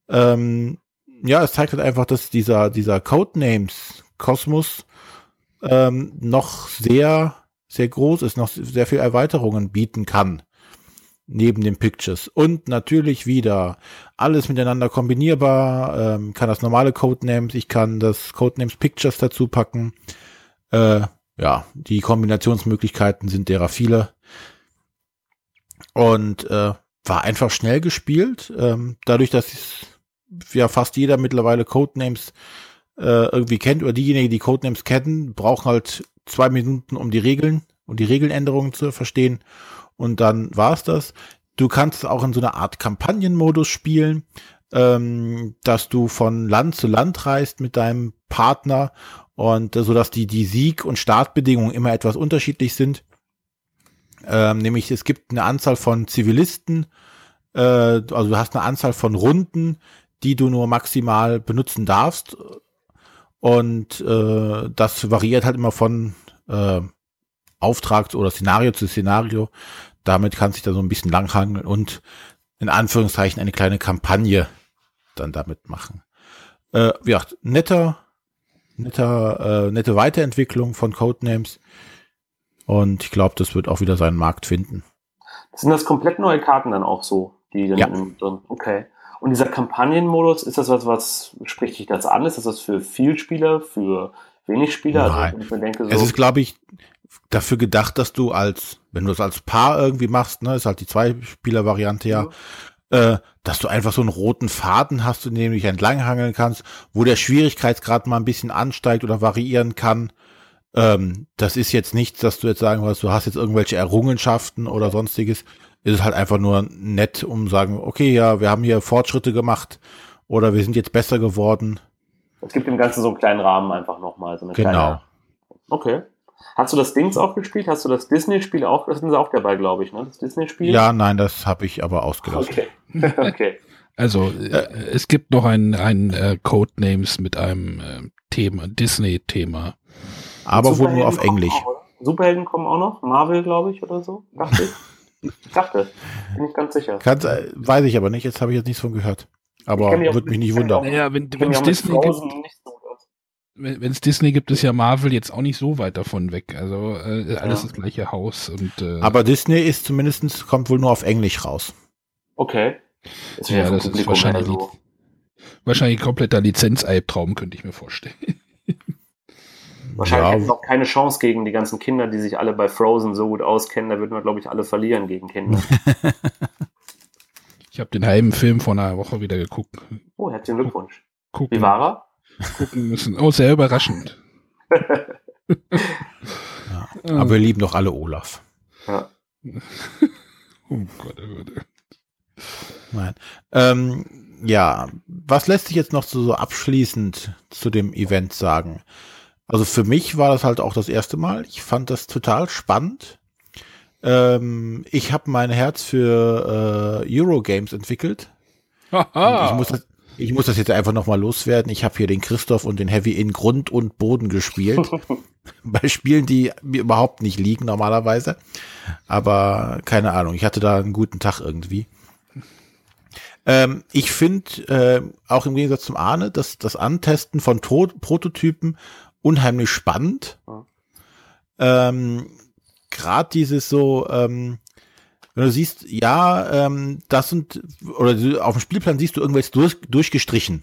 Ähm, ja, es zeigt halt einfach, dass dieser, dieser Codenames-Kosmos ähm, noch sehr, sehr groß ist, noch sehr viel Erweiterungen bieten kann. Neben den Pictures. Und natürlich wieder alles miteinander kombinierbar. Ähm, kann das normale Codenames, ich kann das Codenames Pictures dazu packen. Äh, ja, die Kombinationsmöglichkeiten sind derer viele. Und äh, war einfach schnell gespielt. Ähm, dadurch, dass ja fast jeder mittlerweile Codenames äh, irgendwie kennt oder diejenigen, die Codenames kennen, brauchen halt zwei Minuten, um die Regeln und die Regeländerungen zu verstehen. Und dann war's das. Du kannst auch in so einer Art Kampagnenmodus spielen, ähm, dass du von Land zu Land reist mit deinem Partner und äh, so dass die die Sieg- und Startbedingungen immer etwas unterschiedlich sind. Ähm, nämlich es gibt eine Anzahl von Zivilisten, äh, also du hast eine Anzahl von Runden, die du nur maximal benutzen darfst. Und äh, das variiert halt immer von äh, Auftrag oder Szenario zu Szenario. Damit kann sich da so ein bisschen langhangeln und in Anführungszeichen eine kleine Kampagne dann damit machen. Äh, ja, netter, netter, äh, nette Weiterentwicklung von Codenames. Und ich glaube, das wird auch wieder seinen Markt finden. Sind das komplett neue Karten dann auch so? Die dann ja. drin? Okay. Und dieser Kampagnenmodus, ist das was, was spricht dich das an? Ist das was für viel Spieler, für wenig Spieler? Also, Nein. Also, denke, so es ist, glaube ich, dafür gedacht, dass du als, wenn du es als Paar irgendwie machst, ne, ist halt die Zwei-Spieler-Variante ja, äh, dass du einfach so einen roten Faden hast, in dem du dich entlanghangeln kannst, wo der Schwierigkeitsgrad mal ein bisschen ansteigt oder variieren kann. Ähm, das ist jetzt nichts, dass du jetzt sagen wirst, du hast jetzt irgendwelche Errungenschaften oder sonstiges. Es ist halt einfach nur nett, um sagen, okay, ja, wir haben hier Fortschritte gemacht oder wir sind jetzt besser geworden. Es gibt im Ganzen so einen kleinen Rahmen einfach nochmal. So eine genau. Kleine... Okay. Hast du das Dings auch gespielt? Hast du das Disney-Spiel auch? Das sind sie auch dabei, glaube ich, ne? Das Disney-Spiel? Ja, nein, das habe ich aber ausgelassen. Okay. okay. Also äh, es gibt noch ein, ein äh, Codenames mit einem äh, Thema, Disney-Thema. Aber wohl nur auf Englisch. Auch, Superhelden kommen auch noch? Marvel, glaube ich, oder so? Dachte ich. Ich dachte. Bin ich ganz sicher. Kann's, äh, weiß ich aber nicht, jetzt habe ich jetzt nichts von gehört. Aber würde mich nicht wundern. Naja, wenn es Disney gibt, wenn es Disney gibt, ist ja Marvel jetzt auch nicht so weit davon weg. Also äh, alles ja. das gleiche Haus. Und, äh, Aber Disney ist zumindest, kommt wohl nur auf Englisch raus. Okay. Das ja, das ist wahrscheinlich, so. wahrscheinlich ein kompletter Lizenz-Albtraum, könnte ich mir vorstellen. Wahrscheinlich ja. hätten wir auch keine Chance gegen die ganzen Kinder, die sich alle bei Frozen so gut auskennen. Da würden wir, glaube ich, alle verlieren gegen Kinder. ich habe den halben Film vor einer Woche wieder geguckt. Oh, herzlichen Glückwunsch. Gucken. Wie war er? Gucken müssen. Oh, sehr überraschend. ja. Aber wir lieben doch alle Olaf. Ja. oh Gott, oh Gott. Nein. Ähm, ja, was lässt sich jetzt noch so, so abschließend zu dem Event sagen? Also für mich war das halt auch das erste Mal. Ich fand das total spannend. Ähm, ich habe mein Herz für äh, Eurogames entwickelt. ich, muss das, ich muss das jetzt einfach nochmal loswerden. Ich habe hier den Christoph und den Heavy in Grund und Boden gespielt. Bei Spielen, die mir überhaupt nicht liegen normalerweise. Aber keine Ahnung, ich hatte da einen guten Tag irgendwie. Ähm, ich finde äh, auch im Gegensatz zum Arne, dass das Antesten von Pro Prototypen unheimlich spannend. Ja. Ähm, Gerade dieses so, ähm, wenn du siehst, ja, ähm, das und, oder auf dem Spielplan siehst du irgendwas durch, durchgestrichen.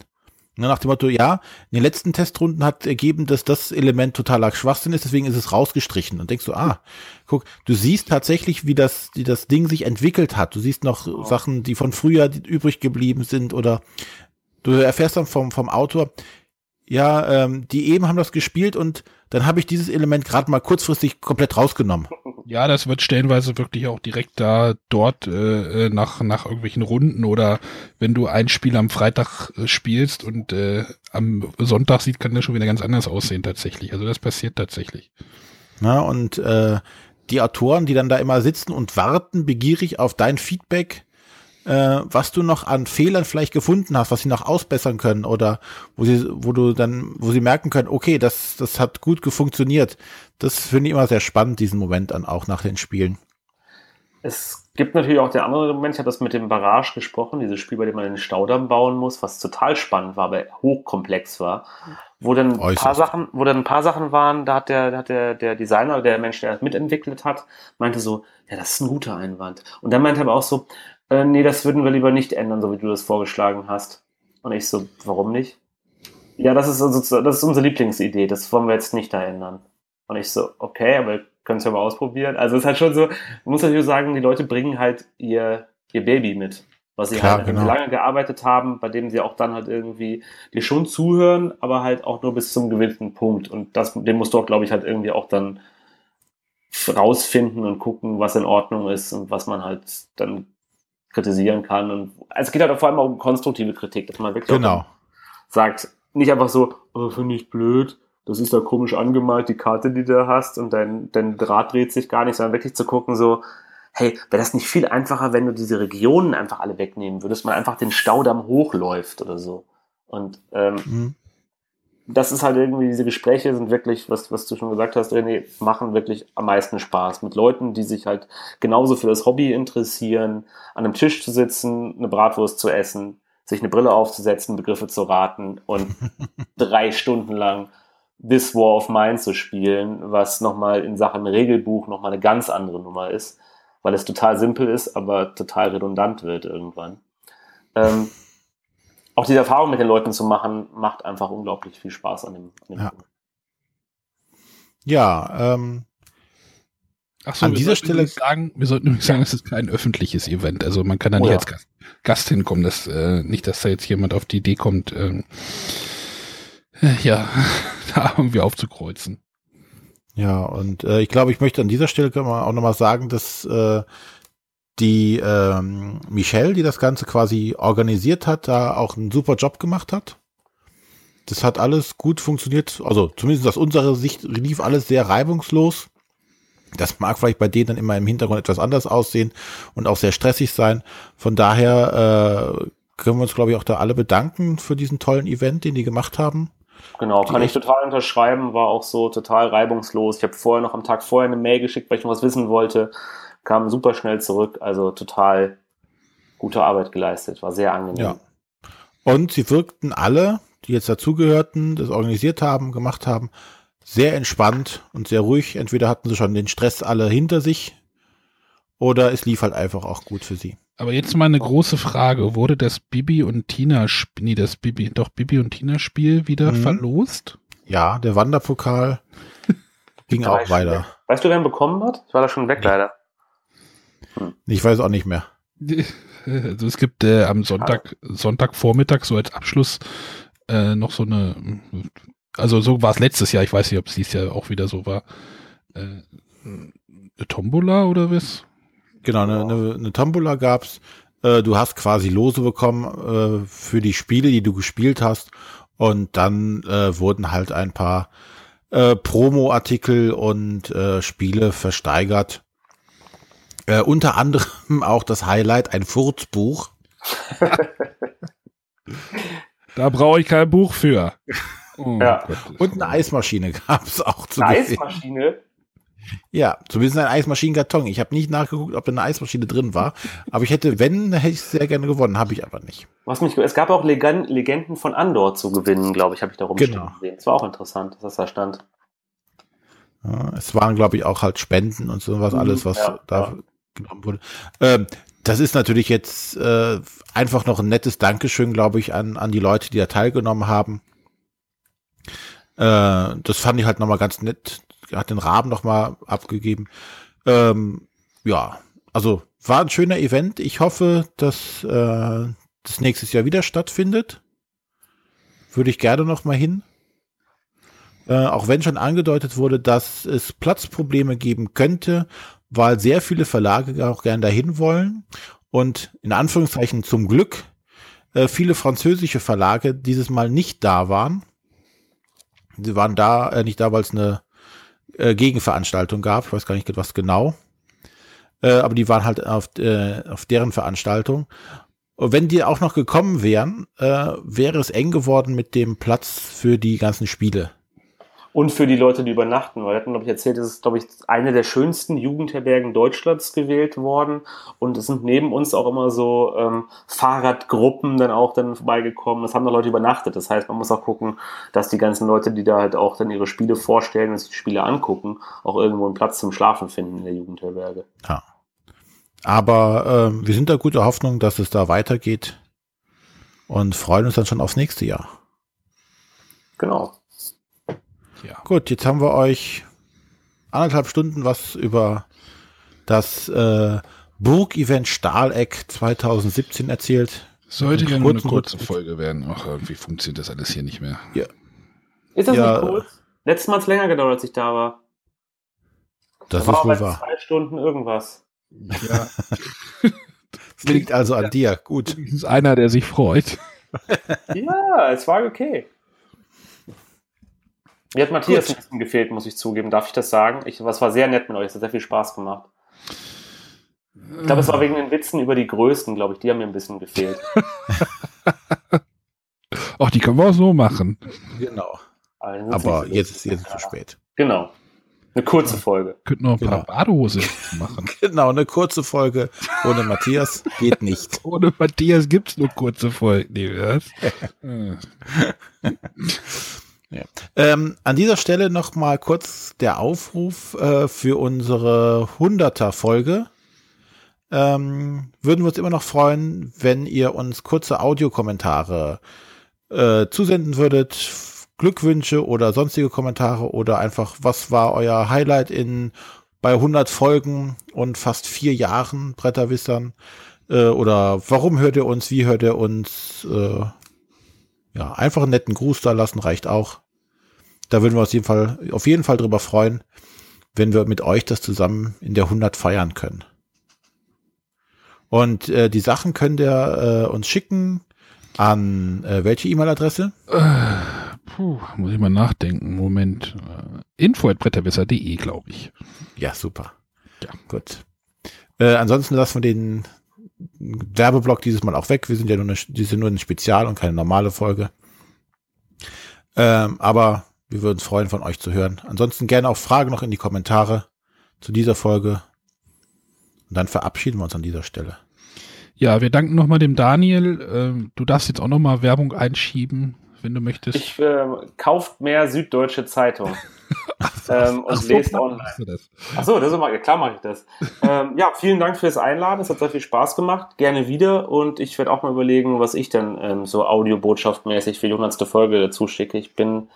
Ne, nach dem Motto, ja, in den letzten Testrunden hat ergeben, dass das Element totaler Schwachsinn ist, deswegen ist es rausgestrichen. Und denkst du, ah, guck, du siehst tatsächlich, wie das, wie das Ding sich entwickelt hat. Du siehst noch oh. Sachen, die von früher übrig geblieben sind oder du erfährst dann vom, vom Autor, ja, ähm, die eben haben das gespielt und dann habe ich dieses Element gerade mal kurzfristig komplett rausgenommen. Ja, das wird stellenweise wirklich auch direkt da dort äh, äh, nach nach irgendwelchen Runden oder wenn du ein Spiel am Freitag äh, spielst und äh, am Sonntag sieht, kann das schon wieder ganz anders aussehen tatsächlich. Also das passiert tatsächlich. Na und äh, die Autoren, die dann da immer sitzen und warten begierig auf dein Feedback, äh, was du noch an Fehlern vielleicht gefunden hast, was sie noch ausbessern können oder wo sie, wo du dann, wo sie merken können, okay, das, das hat gut funktioniert. Das finde ich immer sehr spannend, diesen Moment dann auch nach den Spielen. Es gibt natürlich auch der andere Moment, ich habe das mit dem Barrage gesprochen, dieses Spiel, bei dem man den Staudamm bauen muss, was total spannend war, aber hochkomplex war, wo dann ein paar Sachen, wo dann ein paar Sachen waren, da hat der, da hat der, der Designer, der Mensch, der das mitentwickelt hat, meinte so, ja, das ist ein guter Einwand. Und dann meinte er aber auch so, äh, nee, das würden wir lieber nicht ändern, so wie du das vorgeschlagen hast. Und ich so, warum nicht? Ja, das ist, also, das ist unsere Lieblingsidee, das wollen wir jetzt nicht da ändern. Und ich so, okay, aber wir können es ja mal ausprobieren. Also es ist halt schon so, man muss natürlich sagen, die Leute bringen halt ihr, ihr Baby mit, was sie Klar, halt genau. lange gearbeitet haben, bei dem sie auch dann halt irgendwie dir schon zuhören, aber halt auch nur bis zum gewinnten Punkt. Und das, den musst du auch, glaube ich, halt irgendwie auch dann rausfinden und gucken, was in Ordnung ist und was man halt dann kritisieren kann. Und also es geht halt vor allem auch um konstruktive Kritik, dass man wirklich genau. sagt, nicht einfach so, oh, finde ich blöd, das ist da komisch angemalt, die Karte, die du hast und dein, dein Draht dreht sich gar nicht, sondern wirklich zu gucken, so, hey, wäre das nicht viel einfacher, wenn du diese Regionen einfach alle wegnehmen würdest, man einfach den Staudamm hochläuft oder so. Und ähm, mhm das ist halt irgendwie, diese Gespräche sind wirklich, was, was du schon gesagt hast, René, machen wirklich am meisten Spaß. Mit Leuten, die sich halt genauso für das Hobby interessieren, an einem Tisch zu sitzen, eine Bratwurst zu essen, sich eine Brille aufzusetzen, Begriffe zu raten und drei Stunden lang This War of Mine zu spielen, was nochmal in Sachen Regelbuch nochmal eine ganz andere Nummer ist, weil es total simpel ist, aber total redundant wird irgendwann. Ähm, auch diese Erfahrung mit den Leuten zu machen, macht einfach unglaublich viel Spaß an dem, an dem ja. Ja, ähm, Ach so, An dieser Stelle- sagen, wir sollten übrigens sagen, es ist kein öffentliches Event. Also man kann da Oh nicht ja. als Gast, Gast hinkommen. Das, äh, nicht, dass da jetzt jemand auf die Idee kommt, ähm, äh, ja, da irgendwie aufzukreuzen. Ja, und äh, ich glaube, ich möchte an dieser Stelle auch nochmal sagen, dass äh, die ähm, Michelle, die das Ganze quasi organisiert hat, da auch einen super Job gemacht hat. Das hat alles gut funktioniert, also zumindest aus unserer Sicht lief alles sehr reibungslos. Das mag vielleicht bei denen dann immer im Hintergrund etwas anders aussehen und auch sehr stressig sein. Von daher äh, können wir uns, glaube ich, auch da alle bedanken für diesen tollen Event, den die gemacht haben. Genau, kann ich total unterschreiben, war auch so total reibungslos. Ich habe vorher noch am Tag vorher eine Mail geschickt, weil ich noch was wissen wollte, kam super schnell zurück, also total gute Arbeit geleistet, war sehr angenehm. Ja. Und sie wirkten alle, die jetzt dazugehörten, das organisiert haben, gemacht haben, sehr entspannt und sehr ruhig. Entweder hatten sie schon den Stress alle hinter sich oder es lief halt einfach auch gut für sie. Aber jetzt mal eine große Frage. Wurde das Bibi und Tina, nee, das Bibi, doch Bibi und Tina Spiel wieder Mhm. verlost? Ja, der Wanderpokal ging auch weiter. Weißt du, wer ihn bekommen hat? Ich war da schon weg, leider. Ich weiß auch nicht mehr. Also es gibt äh, am Sonntag, Sonntagvormittag so als Abschluss äh, noch so eine, also so war es letztes Jahr, ich weiß nicht, ob es dieses Jahr auch wieder so war, äh, eine Tombola oder was? Genau, eine, eine, eine Tombola gab's. Äh, du hast quasi Lose bekommen äh, für die Spiele, die du gespielt hast. Und dann äh, wurden halt ein paar äh, Promo-Artikel und äh, Spiele versteigert. Äh, unter anderem auch das Highlight, ein Furzbuch. Da brauche ich kein Buch für. Oh, Ja. Und eine Eismaschine gab's auch zu Eine gewinnen. Eismaschine? Ja, zumindest ein Eismaschinenkarton. Ich habe nicht nachgeguckt, ob da eine Eismaschine drin war. Aber ich hätte, wenn, hätte ich sehr gerne gewonnen. Habe ich aber nicht. Was mich, es gab auch Legenden von Andor zu gewinnen, glaube ich, habe ich da rumstehen Genau. gesehen. Das war auch interessant, dass das da stand. Ja, es waren, glaube ich, auch halt Spenden und sowas, Mhm, alles, was ja, da ja. Genommen wurde. Ähm, das ist natürlich jetzt äh, einfach noch ein nettes Dankeschön, glaube ich, an, an die Leute, die da teilgenommen haben. Äh, das fand ich halt nochmal ganz nett. Hat den Rahmen nochmal abgegeben. Ähm, ja, also war ein schöner Event. Ich hoffe, dass äh, das nächstes Jahr wieder stattfindet. Würde ich gerne noch mal hin. Äh, auch wenn schon angedeutet wurde, dass es Platzprobleme geben könnte, weil sehr viele Verlage auch gern dahin wollen und in Anführungszeichen zum Glück äh, viele französische Verlage dieses Mal nicht da waren. Sie waren da äh, nicht da, weil es eine äh, Gegenveranstaltung gab. Ich weiß gar nicht, was genau. Äh, aber die waren halt auf, äh, auf deren Veranstaltung. Und wenn die auch noch gekommen wären, wäre es eng geworden mit dem Platz für die ganzen Spiele. Und für die Leute, die übernachten, weil wir hatten, glaube ich, erzählt, es ist, glaube ich, eine der schönsten Jugendherbergen Deutschlands gewählt worden. Und es sind neben uns auch immer so ähm, Fahrradgruppen dann auch dann vorbeigekommen. Es haben da Leute übernachtet. Das heißt, man muss auch gucken, dass die ganzen Leute, die da halt auch dann ihre Spiele vorstellen und sich die Spiele angucken, auch irgendwo einen Platz zum Schlafen finden in der Jugendherberge. Ja. Aber äh, wir sind da guter Hoffnung, dass es da weitergeht und freuen uns dann schon aufs nächste Jahr. Genau. Ja. Gut, jetzt haben wir euch anderthalb Stunden was über das äh, Burg-Event Stahleck 2017 erzählt. Sollte ja nur eine kurze kurz. Folge werden. Ach, irgendwie funktioniert das alles hier nicht mehr. Ist das Ja. nicht kurz? Letztes Mal hat es länger gedauert, als ich da war. Das Da ist war wohl wahr. zwei Stunden irgendwas. Ja, Das liegt also an dir. Gut. das ist einer, der sich freut. Ja, es war okay. Mir hat Matthias Gut. ein bisschen gefehlt, muss ich zugeben. Darf ich das sagen? Ich, es war sehr nett mit euch. Es hat sehr viel Spaß gemacht. Ich glaube, es war wegen den Witzen über die Größten, glaube ich. Die haben mir ein bisschen gefehlt. Ach, die können wir auch so machen. Genau. Sind Aber jetzt ist jetzt zu spät. Genau. Eine kurze Folge. Könnten noch ein Genau. paar Badehose machen. Genau, eine kurze Folge ohne Matthias geht nicht. Ohne Matthias gibt's nur kurze Folgen. Nee, Äh, Ähm, an dieser Stelle noch mal kurz der Aufruf äh, für unsere 100er Folge. Ähm, würden wir uns immer noch freuen, wenn ihr uns kurze Audiokommentare äh, zusenden würdet, Glückwünsche oder sonstige Kommentare oder einfach, was war euer Highlight in bei 100 Folgen und fast vier Jahren Bretterwissern? Äh, oder warum hört ihr uns? Wie hört ihr uns? Äh, ja, einfach einen netten Gruß da lassen reicht auch. Da würden wir uns jeden Fall, auf jeden Fall drüber freuen, wenn wir mit euch das zusammen in der 100 feiern können. Und äh, die Sachen könnt ihr äh, uns schicken an äh, welche E-Mail-Adresse? Äh, puh, muss ich mal nachdenken. Moment. Äh, info.bretterwisser.de, glaube ich. Ja, super. Ja. Gut. Äh, ansonsten lassen wir den Werbeblock dieses Mal auch weg. Wir sind ja nur eine, nur ein Spezial und keine normale Folge. Ähm, aber wir würden uns freuen, von euch zu hören. Ansonsten gerne auch Fragen noch in die Kommentare zu dieser Folge. Und dann verabschieden wir uns an dieser Stelle. Ja, wir danken nochmal dem Daniel. Ähm, du darfst jetzt auch nochmal Werbung einschieben, wenn du möchtest. Ich äh, kauft mehr Süddeutsche Zeitung. ähm, und so, lest online. Achso, das ist mal, klar mache ich das. ähm, ja, vielen Dank fürs Einladen. Es hat sehr viel Spaß gemacht. Gerne wieder. Und ich werde auch mal überlegen, was ich dann ähm, so audiobotschaftmäßig für die 100. Folge dazu schicke. Ich bin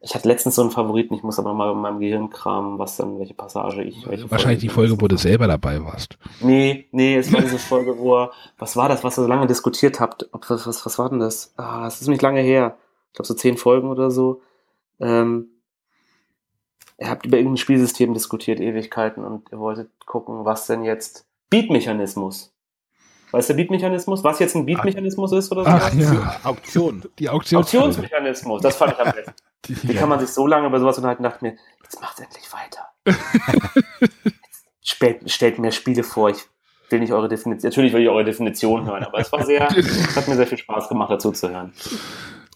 ich hatte letztens so einen Favoriten, ich muss aber mal in meinem Gehirn kramen, was dann, welche Passage ich. Welche Wahrscheinlich Folge die Folge, wo du selber dabei warst. Nee, nee, es war diese Folge, wo was war das, was ihr so lange diskutiert habt? Ob, was, was, was war denn das? Ah, es ist nicht lange her. Ich glaube so zehn Folgen oder so. Ähm, ihr habt über irgendein Spielsystem diskutiert, Ewigkeiten, und ihr wolltet gucken, was denn jetzt Beat-Mechanismus. Weißt du, Beat-Mechanismus? Was jetzt ein Beat-Mechanismus ist oder so? Ach, ja. Auktion. Die Auktions Auktionsmechanismus, das fand ich am besten. Wie ja. kann man sich so lange über sowas unterhalten? Dachte mir, jetzt macht endlich weiter. stellt, stellt mir Spiele vor. Ich will nicht eure Definition. Natürlich will ich eure Definition hören, aber es war sehr, es hat mir sehr viel Spaß gemacht, dazu zu hören.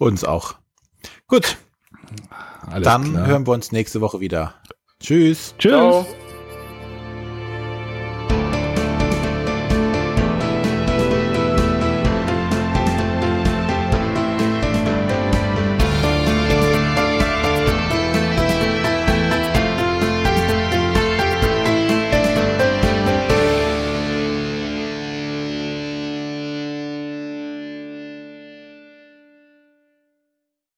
Uns auch. Gut. Alles Dann klar. hören wir uns nächste Woche wieder. Tschüss. Tschüss. Ciao.